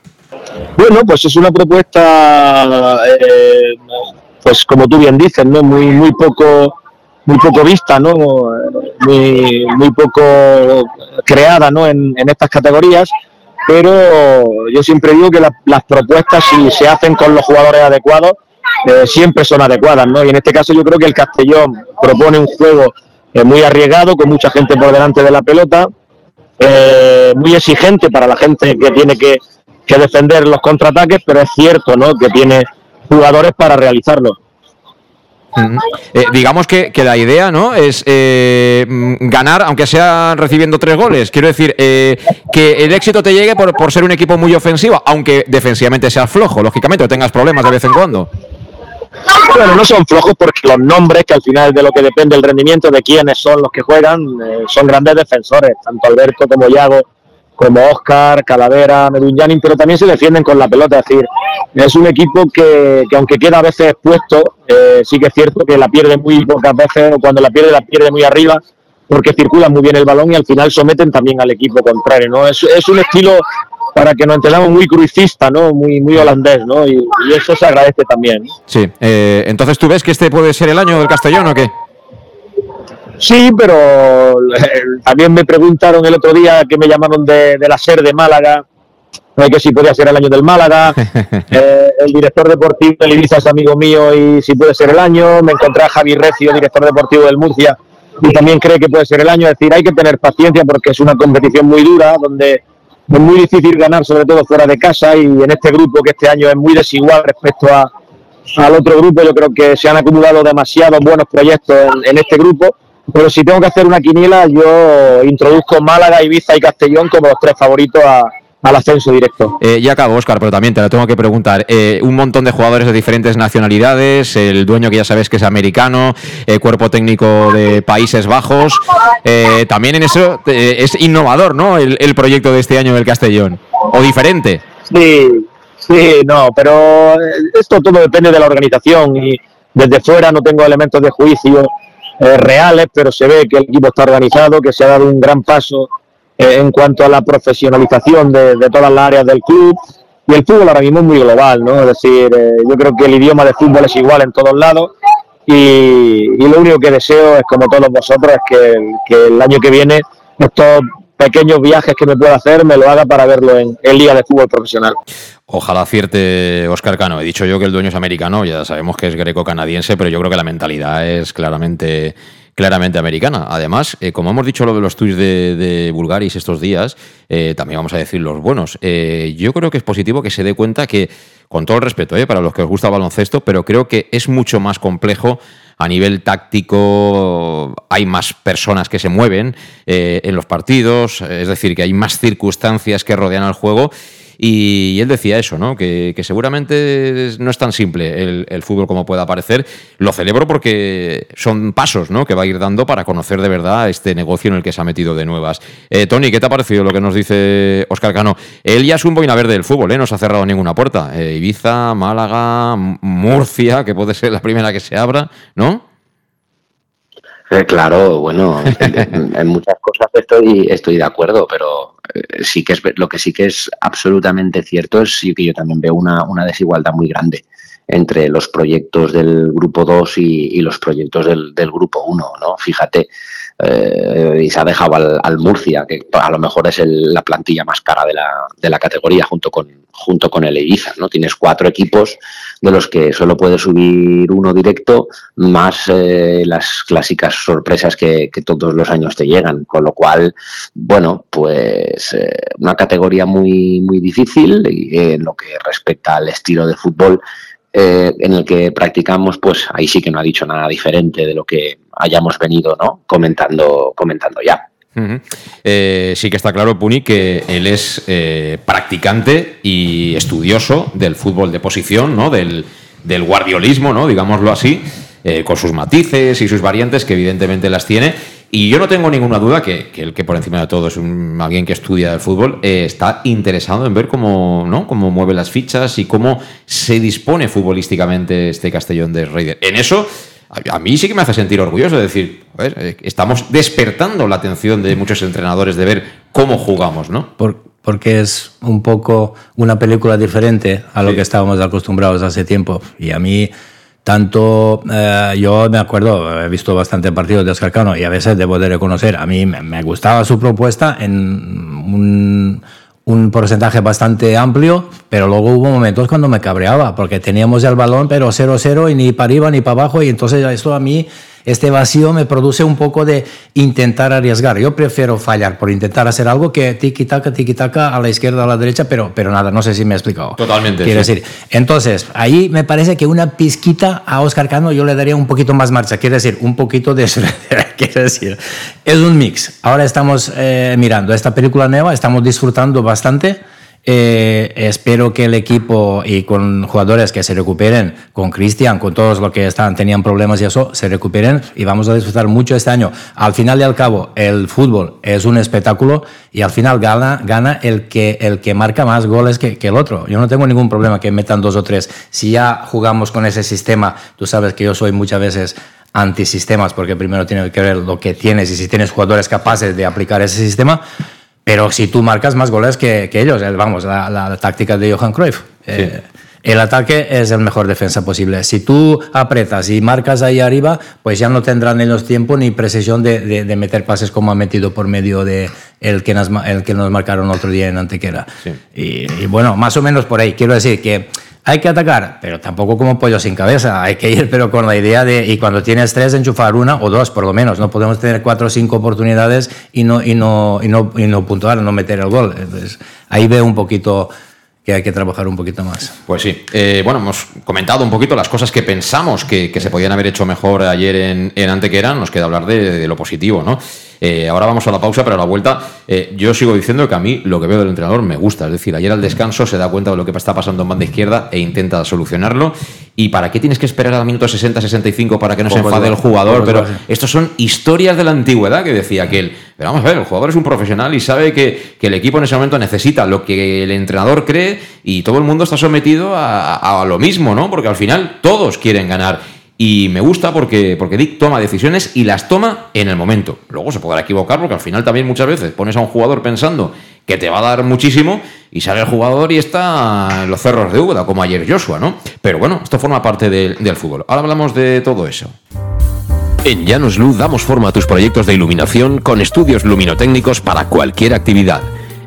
Bueno, pues es una propuesta, eh, pues como tú bien dices, ¿no? Muy, muy poco, muy poco vista, ¿no? Muy, muy poco creada, ¿no? En, en estas categorías. Pero yo siempre digo que la- las propuestas, si se hacen con los jugadores adecuados, eh, siempre son adecuadas, ¿no? Y en este caso yo creo que el Castellón propone un juego eh, muy arriesgado, con mucha gente por delante de la pelota, eh, muy exigente para la gente que tiene que, que defender los contraataques, pero es cierto ¿no? que tiene jugadores para realizarlo. Eh, digamos que, que la idea no es eh, mm, ganar, aunque sea recibiendo tres goles. Quiero decir, eh, que el éxito te llegue por, por ser un equipo muy ofensivo, aunque defensivamente seas flojo, lógicamente, o tengas problemas de vez en cuando. Bueno, no son flojos porque los nombres, que al final de lo que depende el rendimiento de quiénes son los que juegan, son grandes defensores, tanto Alberto como Yago, como Oscar, Calavera, Medunjanin, pero también se defienden con la pelota. Es decir, es un equipo que, que aunque queda a veces expuesto, eh, sí que es cierto que la pierde muy pocas veces, o cuando la pierde, la pierde muy arriba, porque circulan muy bien el balón y al final someten también al equipo contrario. ¿no? Es, es un estilo, para que nos entendamos, muy crucista, ¿no? muy, muy holandés, ¿no? y, y eso se agradece también. Sí. eh, entonces, ¿tú ves que este puede ser el año del Castellón o qué? Sí, pero también me preguntaron el otro día que me llamaron de, de la SER de Málaga, que si podía ser el año del Málaga. Eh, el director deportivo del Ibiza es amigo mío y si puede ser el año. Me encontré a Javi Recio, director deportivo del Murcia, y también cree que puede ser el año. Es decir, hay que tener paciencia porque es una competición muy dura, donde es muy difícil ganar, sobre todo fuera de casa, y en este grupo que este año es muy desigual respecto a, al otro grupo. Yo creo que se han acumulado demasiados buenos proyectos en, en este grupo. Pero si tengo que hacer una quiniela, yo introduzco Málaga, Ibiza y Castellón como los tres favoritos a- al ascenso directo. Eh, ya acabo, Oscar, pero también te lo tengo que preguntar. Eh, un montón de jugadores de diferentes nacionalidades, el dueño que ya sabes que es americano, eh, cuerpo técnico de Países Bajos. Eh, también en eso eh, es innovador, ¿no? El, el proyecto de este año del Castellón. O diferente. Sí, sí, no, pero esto todo depende de la organización y desde fuera no tengo elementos de juicio eh, reales, pero se ve que el equipo está organizado, que se ha dado un gran paso eh, en cuanto a la profesionalización de, de todas las áreas del club. Y el fútbol ahora mismo es muy global, ¿no? Es decir, eh, yo creo que el idioma de fútbol es igual en todos lados y, y lo único que deseo es, como todos vosotros, es que, el año que viene estos pequeños viajes que me pueda hacer me lo haga para verlo en, en Liga de Fútbol Profesional. Ojalá acierte Oscar Cano. He dicho yo que el dueño es americano, ya sabemos que es greco-canadiense, pero yo creo que la mentalidad es claramente, claramente americana. Además, eh, como hemos dicho lo de los tweets de, de Bulgaris estos días, eh, también vamos a decir los buenos. Eh, yo creo que es positivo que se dé cuenta que, con todo el respeto para los que os gusta baloncesto, pero creo que es mucho más complejo a nivel táctico hay más personas que se mueven en los partidos, es decir, que hay más circunstancias que rodean al juego y, él decía eso, ¿no? Que, seguramente no es tan simple el, fútbol como pueda parecer. Lo celebro porque son pasos ¿no? que va a ir dando para conocer de verdad este negocio en el que se ha metido de nuevas. Eh, Tony, ¿qué te ha parecido lo que nos dice Oscar Cano? Él ya es un boina verde del fútbol, ¿eh? no se ha cerrado ninguna puerta. Eh, Ibiza, Málaga, Murcia, que puede ser la primera que se abra, ¿no? Eh, claro, bueno, en, muchas cosas estoy, de acuerdo, pero sí que es lo que sí que es absolutamente cierto es que yo también veo una, una desigualdad muy grande entre los proyectos del grupo 2 y, los proyectos del, del grupo 1, ¿no? Fíjate, eh, y se ha dejado al, Murcia, que a lo mejor es la plantilla más cara de la, de la categoría junto con, junto con el Ibiza. ¿no? Tienes cuatro equipos de los que solo puede subir uno directo, más eh, las clásicas sorpresas que, todos los años te llegan. Con lo cual, bueno, pues eh, una categoría muy, muy difícil en lo que respecta al estilo de fútbol eh, en el que practicamos, pues ahí sí que no ha dicho nada diferente de lo que hayamos venido ¿no? comentando, comentando ya. Eh, sí que está claro, Puni, que él es eh, practicante y estudioso del fútbol de posición, ¿no? del, del guardiolismo, ¿no? digámoslo así, con sus matices y sus variantes, que evidentemente las tiene. Y yo no tengo ninguna duda que, el que por encima de todo es un, alguien que estudia el fútbol, eh, está interesado en ver cómo, ¿no? cómo mueve las fichas y cómo se dispone futbolísticamente este Castellón de Raider. En eso, a, mí sí que me hace sentir orgulloso de decir, eh, estamos despertando la atención de muchos entrenadores de ver cómo jugamos, ¿no? porque es un poco una película diferente a lo que estábamos acostumbrados hace tiempo. Y a mí tanto eh, yo me acuerdo, he visto bastante partidos de Oscar Cano y a veces debo de reconocer, a mí me, gustaba su propuesta en un, un, porcentaje bastante amplio, pero luego hubo momentos cuando me cabreaba, porque teníamos el balón, pero 0-0 y ni para arriba ni para abajo, y entonces esto a mí este vacío me produce un poco de intentar arriesgar. Yo prefiero fallar por intentar hacer algo que tiki-taka, tiki-taka a la izquierda, a la derecha, pero, pero nada, no sé si me he explicado. Totalmente. Quiero decir, entonces, ahí me parece que una pizquita a Oscar Cano yo le daría un poquito más marcha, quiere decir, un poquito de... quiere decir, es un mix. Ahora estamos eh, mirando esta película nueva, estamos disfrutando bastante eh, espero que el equipo y con jugadores que se recuperen, con Cristian, con todos los que están, tenían problemas y eso, se recuperen y vamos a disfrutar mucho este año. Al final y al cabo, el fútbol es un espectáculo y al final gana, gana el, que, el que marca más goles que, que el otro. Yo no tengo ningún problema que metan dos o tres. Si ya jugamos con ese sistema, tú sabes que yo soy muchas veces antisistemas porque primero tiene que ver lo que tienes y si tienes jugadores capaces de aplicar ese sistema, pero si tú marcas más goles que, que ellos, vamos, la, la, táctica de Johan Cruyff. Eh, el ataque es el mejor defensa posible. Si tú apretas y marcas ahí arriba, pues ya no tendrán ellos tiempo ni precisión de, de, meter pases como ha metido por medio de el que nos, el que nos marcaron otro día en Antequera. Y, y, bueno, más o menos por ahí. Quiero decir que hay que atacar, pero tampoco como pollo sin cabeza. Hay que ir, pero con la idea de, y cuando tienes tres, enchufar una o dos, por lo menos. No podemos tener cuatro o cinco oportunidades y no, y no, y no, y no puntuar, no meter el gol. Entonces, ahí veo un poquito que hay que trabajar un poquito más. Pues sí. Eh, bueno, hemos comentado un poquito las cosas que pensamos que, se podían haber hecho mejor ayer en, en Antequera. Nos queda hablar de, de lo positivo, ¿no? Eh, ahora vamos a la pausa, pero a la vuelta eh, yo sigo diciendo que a mí lo que veo del entrenador me gusta. Es decir, ayer al descanso se da cuenta de lo que está pasando en banda izquierda e intenta solucionarlo. ¿Y para qué tienes que esperar al minuto 60-65 para que no se enfade el jugador? Pero estos son historias de la antigüedad que decía aquel. Pero vamos a ver, el jugador es un profesional y sabe que, el equipo en ese momento necesita lo que el entrenador cree y todo el mundo está sometido a, a lo mismo, ¿no? Porque al final todos quieren ganar. Y me gusta porque, porque Dick toma decisiones y las toma en el momento. Luego se podrá equivocar porque al final también muchas veces pones a un jugador pensando que te va a dar muchísimo y sale el jugador y está en los cerros de Úbeda, como ayer Joshua, ¿no? Pero bueno, esto forma parte del, del fútbol. Ahora hablamos de todo eso. En Llanos Luz damos forma a tus proyectos de iluminación con estudios luminotécnicos para cualquier actividad.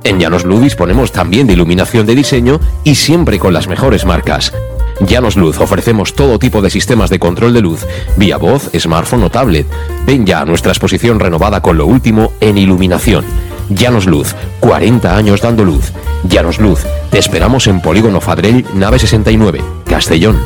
En Llanos Luz disponemos también de iluminación de diseño y siempre con las mejores marcas. Llanos Luz ofrecemos todo tipo de sistemas de control de luz, vía voz, smartphone o tablet. Ven ya a nuestra exposición renovada con lo último en iluminación. Llanos Luz, 40 años dando luz. Llanos Luz, te esperamos en Polígono Fadrell, nave 69, Castellón.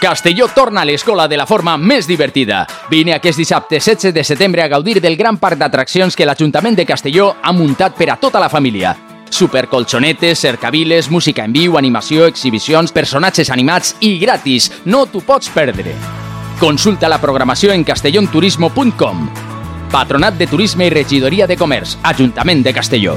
Castelló torna a l'escola de la forma més divertida. Vine aquest dissabte 16 de setembre a gaudir del gran parc d'atraccions que l'Ajuntament de Castelló ha muntat per a tota la família. Supercolxonetes, cercaviles, música en viu, animació, exhibicions, personatges animats i gratis. No t'ho pots perdre. Consulta la programació en castellonturismo.com. Patronat de Turisme i Regidoria de Comerç, Ajuntament de Castelló.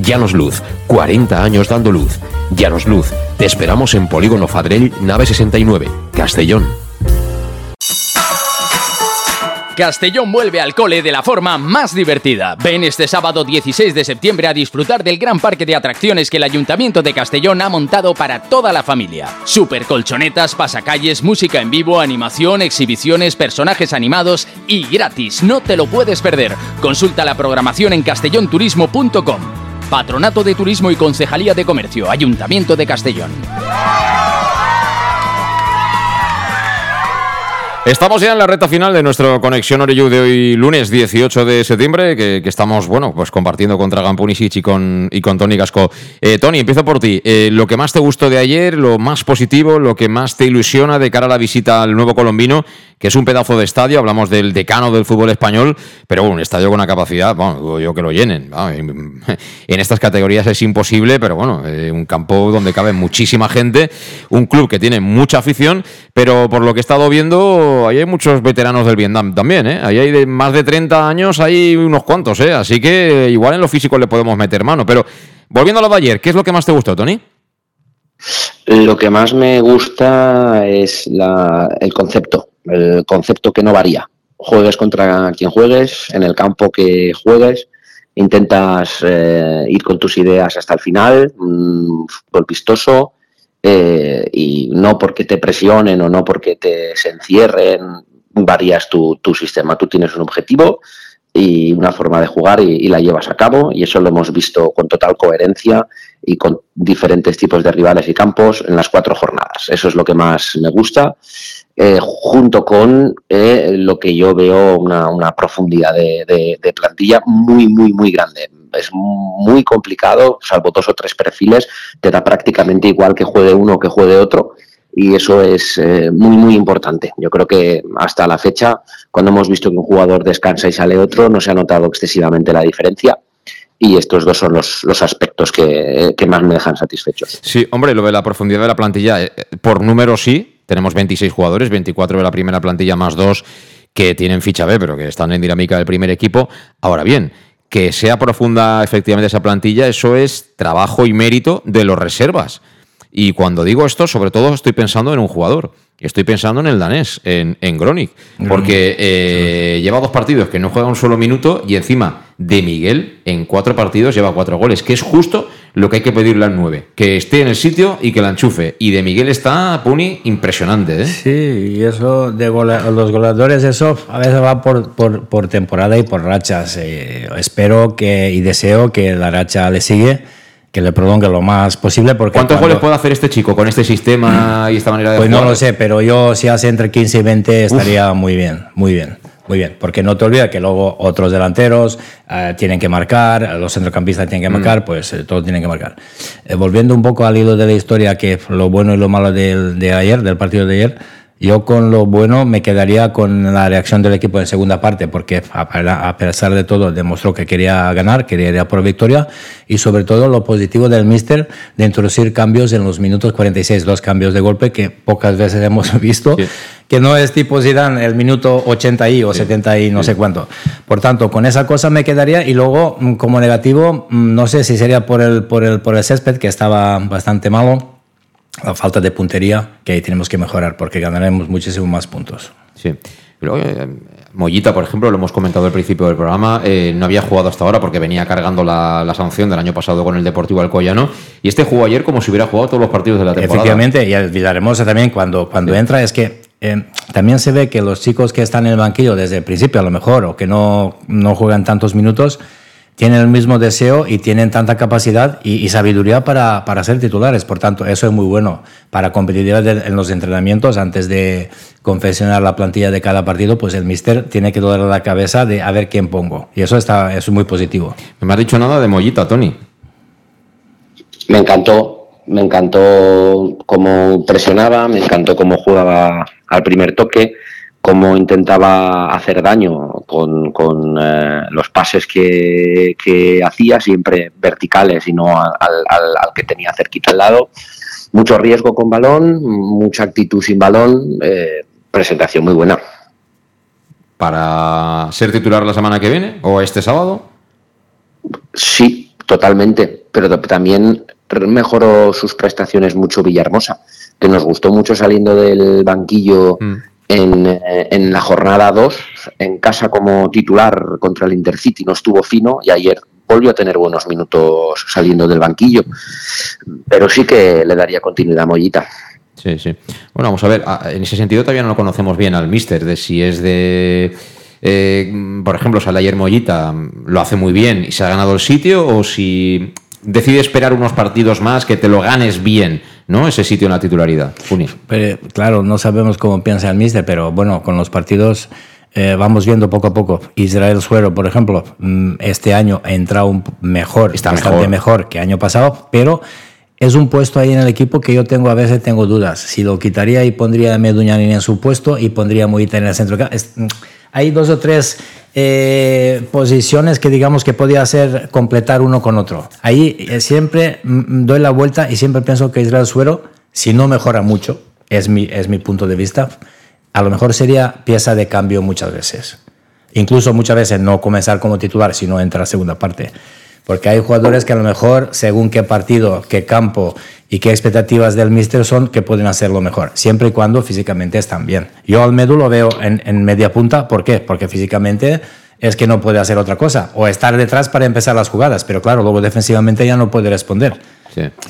Llanos Luz, 40 años dando luz. Llanos Luz, te esperamos en Polígono Fadrell, nave 69, Castellón. Castellón vuelve al cole de la forma más divertida. Ven este sábado 16 de septiembre a disfrutar del gran parque de atracciones que el Ayuntamiento de Castellón ha montado para toda la familia. Super colchonetas, pasacalles, música en vivo, animación, exhibiciones, personajes animados y gratis. No te lo puedes perder. Consulta la programación en castellonturismo.com. Patronato de Turismo y Concejalía de Comercio, Ayuntamiento de Castellón. Estamos ya en la recta final de nuestro Conexión Oreyú de hoy, lunes 18 de septiembre, que, estamos, bueno, pues compartiendo contra Gampunisic y con, y con Tony Gasco. Eh, Tony, empiezo por ti. Eh, lo que más te gustó de ayer, lo más positivo, lo que más te ilusiona de cara a la visita al nuevo colombino, que es un pedazo de estadio, hablamos del decano del fútbol español, pero bueno, un estadio con una capacidad, bueno, yo que lo llenen. en estas categorías es imposible, pero bueno, eh, un campo donde cabe muchísima gente, un club que tiene mucha afición, pero por lo que he estado viendo, ahí hay muchos veteranos del Vietnam también, ¿eh? Ahí hay de más de 30 años, hay unos cuantos, ¿eh? Así que igual en lo físico le podemos meter mano, pero volviendo a lo de ayer, ¿qué es lo que más te gustó, Tony? Lo que más me gusta es el concepto, el concepto que no varía. Juegues contra quien juegues, en el campo que juegues, intentas eh, ir con tus ideas hasta el final, un fútbol vistoso, eh, y no porque te presionen o no porque te se encierren, varías tu, tu sistema. Tú tienes un objetivo y una forma de jugar y, la llevas a cabo y eso lo hemos visto con total coherencia y con diferentes tipos de rivales y campos en las cuatro jornadas. Eso es lo que más me gusta, eh, junto con eh, lo que yo veo una, una profundidad de, de, plantilla muy, muy, muy grande. Es muy complicado, salvo dos o tres perfiles, te da prácticamente igual que juegue uno o que juegue otro y eso es eh, muy, muy importante. Yo creo que hasta la fecha, cuando hemos visto que un jugador descansa y sale otro, no se ha notado excesivamente la diferencia. Y estos dos son los, los aspectos que, más me dejan satisfechos. Sí, hombre, lo de la profundidad de la plantilla, eh, por número sí, tenemos 26 jugadores, 24 de la primera plantilla más dos que tienen ficha B, pero que están en dinámica del primer equipo. Ahora bien, que sea profunda efectivamente esa plantilla, eso es trabajo y mérito de los reservas. Y cuando digo esto, sobre todo estoy pensando en un jugador. Estoy pensando en el danés, en, en Gronik, porque eh, lleva dos partidos que no juega un solo minuto y encima de Miguel en cuatro partidos lleva cuatro goles, que es justo lo que hay que pedirle al nueve, que esté en el sitio y que la enchufe. Y de Miguel está, Puni, impresionante. ¿eh? Sí, y eso de los goleadores, eso a veces va por, por, temporada y por rachas. Eh, espero que y deseo que la racha le sigue que le prolongue lo más posible. Porque ¿Cuántos goles puede hacer este chico con este sistema y esta manera de Pues no lo sé, pero yo si hace entre 15 y 20 estaría muy bien, muy bien. Muy bien, porque no te olvides que luego otros delanteros eh, tienen que marcar, los centrocampistas tienen que mm. marcar, pues eh, todos tienen que marcar. Eh, volviendo un poco al hilo de la historia, que lo bueno y lo malo de ayer, del partido de ayer, yo con lo bueno me quedaría con la reacción del equipo en segunda parte, porque a pesar de todo demostró que quería ganar, quería ir a por victoria, y sobre todo lo positivo del míster de introducir cambios en los minutos 46, los cambios de golpe que pocas veces hemos visto, que no es tipo Zidane el minuto 80 y o 70 y no sé cuánto. Por tanto, con esa cosa me quedaría, y luego mm, como negativo, mm, no sé si sería por el, por el, por el césped, que estaba bastante malo la falta de puntería que ahí tenemos que mejorar porque ganaremos muchísimo más puntos. Sí. Eh, Mollita, por ejemplo, lo hemos comentado al principio del programa, eh, no había jugado hasta ahora porque venía cargando la, sanción del año pasado con el Deportivo Alcoyano y este jugó ayer como si hubiera jugado todos los partidos de la temporada. Efectivamente, y olvidaremos también cuando, cuando entra es que eh, también se ve que los chicos que están en el banquillo desde el principio a lo mejor o que no, no juegan tantos minutos, tienen el mismo deseo y tienen tanta capacidad y, sabiduría para, para, ser titulares. Por tanto, eso es muy bueno para competitividad en los entrenamientos. Antes de confeccionar la plantilla de cada partido, pues el mister tiene que doler la cabeza de a ver quién pongo. Y eso está, es muy positivo. No me ha dicho nada de Mollita, Tony. Me encantó, me encantó cómo presionaba, me encantó cómo jugaba al primer toque cómo intentaba hacer daño con, eh, los pases que, hacía, siempre verticales y no al, que tenía cerquita al lado. Mucho riesgo con balón, mucha actitud sin balón, eh, presentación muy buena. ¿Para ser titular la semana que viene o este sábado? Sí, totalmente, pero también mejoró sus prestaciones mucho Villahermosa, que nos gustó mucho saliendo del banquillo. Mm en, eh, en la jornada 2, en casa como titular contra el Intercity, no estuvo fino y ayer volvió a tener buenos minutos saliendo del banquillo. Pero sí que le daría continuidad a Mollita. Sí, sí. Bueno, vamos a ver, en ese sentido todavía no lo conocemos bien al Mister, de si es de... Eh, por ejemplo, sale ayer Mollita, lo hace muy bien y se ha ganado el sitio, o si decide esperar unos partidos más, que te lo ganes bien ¿no? Ese sitio en la titularidad. Pero, claro, no sabemos cómo piensa el míster, pero bueno, con los partidos eh, vamos viendo poco a poco. Israel Suero, por ejemplo, mm, este año ha entrado un mejor, Está bastante mejor. mejor que año pasado, pero es un puesto ahí en el equipo que yo tengo a veces tengo dudas. Si lo quitaría y pondría a Meduñanin en su puesto y pondría a Muita en el centro. Es- hay dos o tres eh, posiciones que digamos que podía hacer completar uno con otro. Ahí eh, siempre doy la vuelta y siempre pienso que Israel Suero, si no mejora mucho, es mi, es mi punto de vista, a lo mejor sería pieza de cambio muchas veces. Incluso muchas veces no comenzar como titular, sino entrar a segunda parte. Porque hay jugadores que a lo mejor, según qué partido, qué campo y qué expectativas del míster son, que pueden hacerlo mejor, siempre y cuando físicamente están bien. Yo al Medu lo veo en, en media punta, ¿por qué? Porque físicamente es que no puede hacer otra cosa, o estar detrás para empezar las jugadas, pero claro, luego defensivamente ya no puede responder.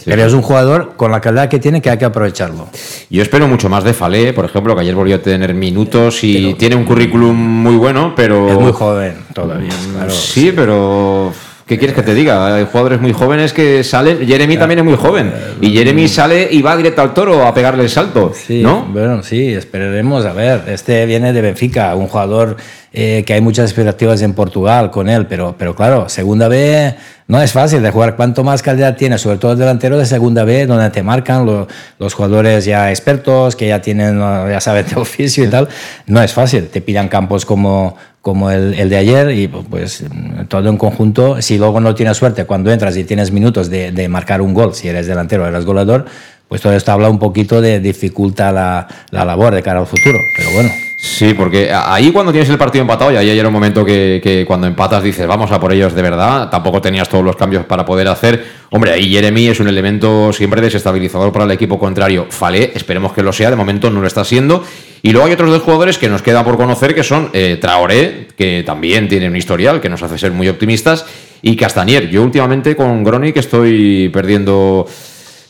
Pero es un jugador con la calidad que tiene que hay que aprovecharlo. Yo espero mucho más de Falé, por ejemplo, que ayer volvió a tener minutos y tiene un currículum muy bueno, pero... Es muy joven todavía, claro. Sí, pero... ¿Qué quieres que te diga? Hay jugadores muy jóvenes que salen. Jeremy también es muy joven. Y Jeremy sale y va directo al toro a pegarle el salto. Sí, ¿No? bueno, sí, esperaremos. A ver, este viene de Benfica, un jugador eh, que hay muchas expectativas en Portugal con él, pero, pero claro, segunda B no es fácil de jugar. Cuanto más calidad tiene, sobre todo el delantero de segunda B, donde te marcan lo- los jugadores ya expertos, que ya tienen, ya saben de oficio y tal, no es fácil. Te pillan campos como, como el, de ayer y pues todo en conjunto. Si luego no tienes suerte cuando entras y tienes minutos de, de marcar un gol, si eres delantero o eres goleador, pues todo esto habla un poquito de dificulta la, la labor de cara al futuro. Pero bueno. Sí, porque ahí cuando tienes el partido empatado, y ahí era un momento que, cuando empatas dices, vamos a por ellos de verdad, tampoco tenías todos los cambios para poder hacer. Hombre, ahí Jeremy es un elemento siempre desestabilizador para el equipo contrario. Falé, esperemos que lo sea, de momento no lo está siendo. Y luego hay otros dos jugadores que nos quedan por conocer, que son eh, Traoré, que también tiene un historial que nos hace ser muy optimistas, y Castanier. Yo últimamente con Gronic estoy perdiendo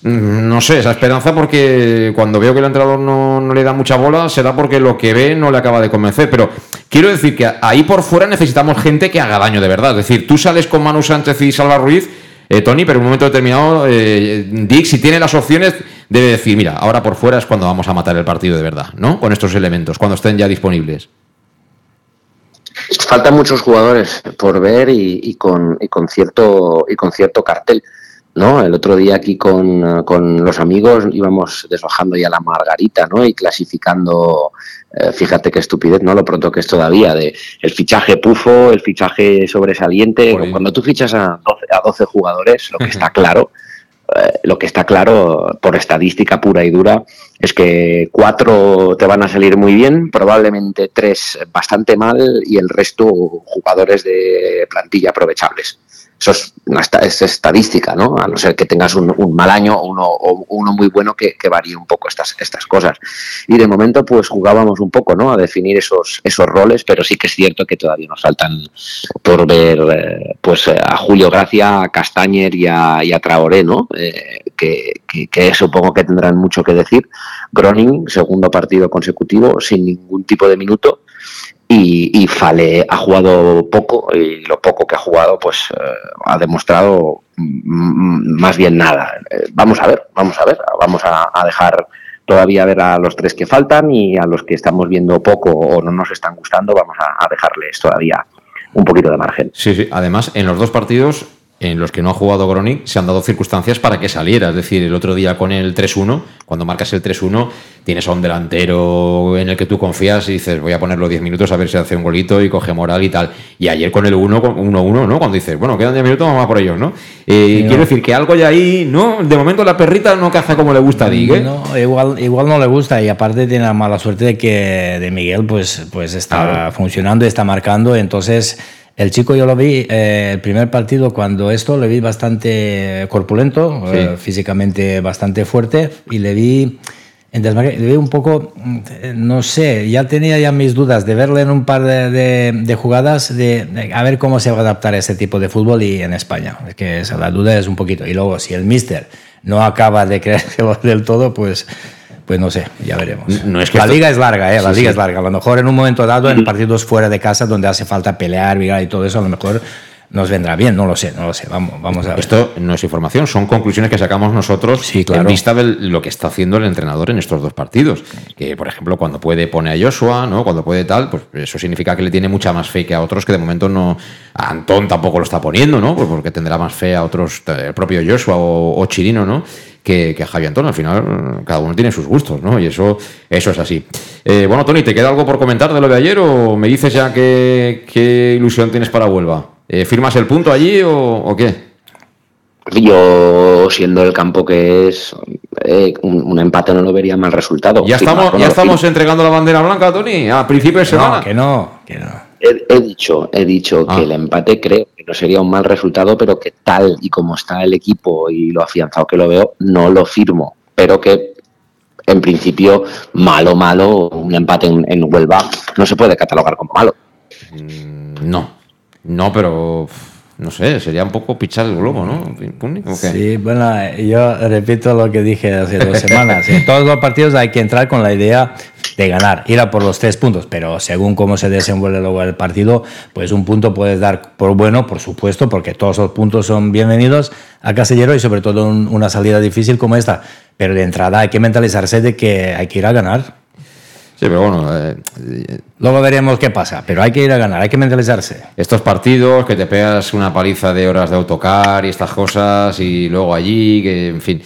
No sé, esa esperanza porque cuando veo que el entrenador no, no le da mucha bola será porque lo que ve no le acaba de convencer. Pero quiero decir que ahí por fuera necesitamos gente que haga daño de verdad. Es decir, tú sales con Manu Sánchez y Salva Ruiz, eh, Tony, pero en un momento determinado, eh, Dick, si tiene las opciones, debe decir, mira, ahora por fuera es cuando vamos a matar el partido de verdad, ¿no? Con estos elementos, cuando estén ya disponibles. faltan muchos jugadores por ver y con, y con cierto y con cierto cartel no el otro día aquí con, eh, con los amigos íbamos desbajando ya la margarita no y clasificando eh, fíjate qué estupidez no lo pronto que es todavía de el fichaje pufo el fichaje sobresaliente cuando tú fichas a 12, a 12 jugadores lo que está claro eh, lo que está claro por estadística pura y dura es que cuatro te van a salir muy bien, probablemente tres bastante mal y el resto jugadores de plantilla aprovechables. Eso es, es estadística, ¿no? A no ser que tengas un, un mal año uno, o uno muy bueno que, varíe un poco estas, estas cosas. Y de momento, pues jugábamos un poco, ¿no? A definir esos, esos roles, pero sí que es cierto que todavía nos faltan por ver, eh, pues eh, a Julio Gracia, a Castañer y a, y a Traoré, ¿no? Eh, que- que supongo que tendrán mucho que decir. Groning, segundo partido consecutivo, sin ningún tipo de minuto. Y, y Fale ha jugado poco y lo poco que ha jugado pues eh, ha demostrado mm, más bien nada. Eh, vamos a ver, vamos a ver, vamos a, dejar todavía ver a los tres que faltan y a los que estamos viendo poco o no nos están gustando vamos a, a dejarles todavía un poquito de margen. Sí, sí. Además, en los dos partidos en los que no ha jugado Gronic se han dado circunstancias para que saliera. Es decir, el otro día con el 3-1, cuando marcas el 3-1, tienes a un delantero en el que tú confías y dices, voy a ponerlo 10 minutos a ver si hace un golito y coge moral y tal. Y ayer con el 1 con 1-1, ¿no? Cuando dices, bueno, quedan 10 minutos, vamos a por ellos, ¿no? Eh. Quiero decir que algo ya ahí, ¿no? De momento la perrita no caza como le gusta a ¿eh? No, igual, igual no le gusta y aparte tiene la mala suerte de que de Miguel pues, pues está funcionando y está marcando. Entonces, el chico yo lo vi, eh, el primer partido cuando esto le vi bastante corpulento, Sí. eh, físicamente bastante fuerte y le vi... En desmarque, le vi un poco, mm, no sé, ya tenía ya mis dudas de verle en un par de, de- de jugadas, de, de a ver cómo se va a adaptar a ese tipo de fútbol y en España. Es que esa, la duda es un poquito. Y luego, si el míster no acaba de creérselo del todo, pues, pues no sé, ya veremos. No es que la esto- liga es larga, ¿eh? la Sí, liga sí. es larga. A lo mejor en un momento dado, en partidos fuera de casa donde hace falta pelear, y todo eso, a lo mejor nos vendrá bien, no lo sé, no lo sé, vamos, vamos a ver. Esto no es información, son conclusiones que sacamos nosotros Sí, claro. en vista de lo que está haciendo el entrenador en estos dos partidos. Que, por ejemplo, cuando puede pone a Joshua, ¿no? Cuando puede tal, pues eso significa que le tiene mucha más fe que a otros que de momento no. A Antón tampoco lo está poniendo, ¿no? Pues porque tendrá más fe a otros, el propio Joshua o, o Chirino, ¿no? Que, que a Javi Antón. Al final, cada uno tiene sus gustos, ¿no? Y eso, eso es así. Eh, bueno, Tony, ¿te queda algo por comentar de lo de ayer o me dices ya qué, qué ilusión tienes para Huelva? Eh, ¿Firmas el punto allí o, o qué? Yo, siendo el campo que es, eh, un, un empate no lo vería mal resultado. Ya estamos, ya estamos entregando la bandera blanca, Tony, a principio de semana. que no, que no. He, he dicho, he dicho Ah. que el empate creo que no sería un mal resultado, pero que tal y como está el equipo y lo afianzado que lo veo, no lo firmo. Pero que en principio, malo, malo, un empate en, en Huelva no se puede catalogar como malo. No, no, pero no sé, sería un poco pichar el globo, ¿no? Sí, bueno, yo repito lo que dije hace dos semanas. En todos los partidos hay que entrar con la idea de ganar, ir a por los tres puntos, pero según cómo se desenvuelve luego el partido, pues un punto puedes dar por bueno, por supuesto, porque todos los puntos son bienvenidos a Casillero y sobre todo en una salida difícil como esta. Pero de entrada hay que mentalizarse de que hay que ir a ganar. Sí, pero bueno, eh, Luego veremos qué pasa, pero hay que ir a ganar, hay que mentalizarse. estos partidos que te pegas una paliza de horas de autocar y estas cosas y luego allí, que en fin.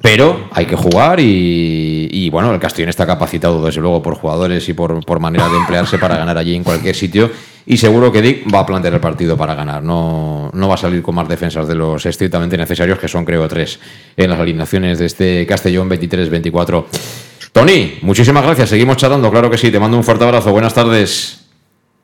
Pero hay que jugar y, y, bueno, el Castellón está capacitado desde luego por jugadores y por, por manera de emplearse para ganar allí en cualquier sitio y seguro que Dick va a plantear el partido para ganar, no, no va a salir con más defensas de los estrictamente necesarios que son creo tres en las alineaciones de este Castellón 23-24. Tony, muchísimas gracias, seguimos charlando, claro que sí, te mando un fuerte abrazo, buenas tardes.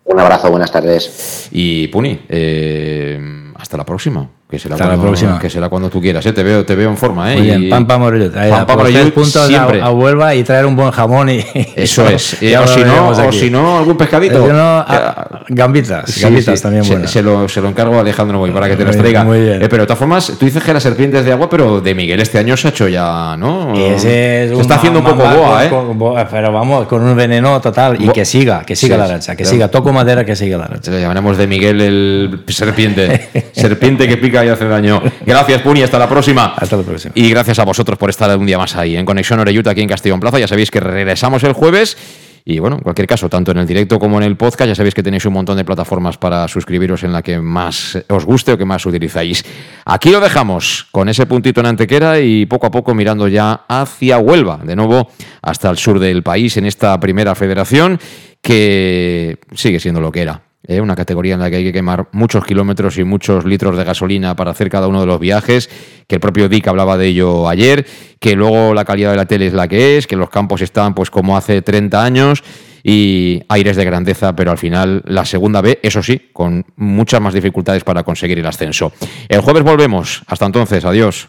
Un abrazo, buenas tardes. Y Puni, eh, hasta la próxima. Que será, Hasta la cuando, próxima. que será cuando tú quieras. ¿eh? Te, veo, te veo en forma. ¿eh? Muy bien, Y- pam, pam, Morellut. Ahí, Pam, a pam, por los tres Morellut, puntos a, siempre. a Huelva y traer un buen jamón y... Eso es. Eh, o, si no, o si no, algún pescadito. Si no, a- Eh, gambitas, sí, gambitas sí, también se, buenas. se lo, se lo encargo a Alejandro Boy para que te las Muy- traiga. muy bien. Eh, pero de todas formas, tú dices que las serpientes de agua, pero de Miguel este año se ha hecho ya, ¿no? Es se está haciendo un poco boa, ¿eh? con- boa, pero vamos, con un veneno total. Y Bo- que siga, que siga Sí, la racha, que Claro. siga. Toco madera, que siga la racha. Le llamaremos de Miguel el serpiente. serpiente que pica y hace daño. Gracias, Puni. Hasta la próxima. Hasta la próxima. Y gracias a vosotros por estar un día más ahí en Conexión Oreyuta aquí en Castellón Plaza. Ya sabéis que regresamos el jueves. Y bueno, en cualquier caso, tanto en el directo como en el podcast, ya sabéis que tenéis un montón de plataformas para suscribiros en la que más os guste o que más utilizáis. Aquí lo dejamos con ese puntito en Antequera y poco a poco mirando ya hacia Huelva, de nuevo hasta el sur del país en esta primera federación que sigue siendo lo que era. ¿Eh? Una categoría en la que hay que quemar muchos kilómetros y muchos litros de gasolina para hacer cada uno de los viajes, que el propio Dick hablaba de ello ayer, que luego la calidad de la tele es la que es, que los campos están pues como hace 30 años y aires de grandeza, pero al final la segunda B, eso sí, con muchas más dificultades para conseguir el ascenso. El jueves volvemos. Hasta entonces, adiós.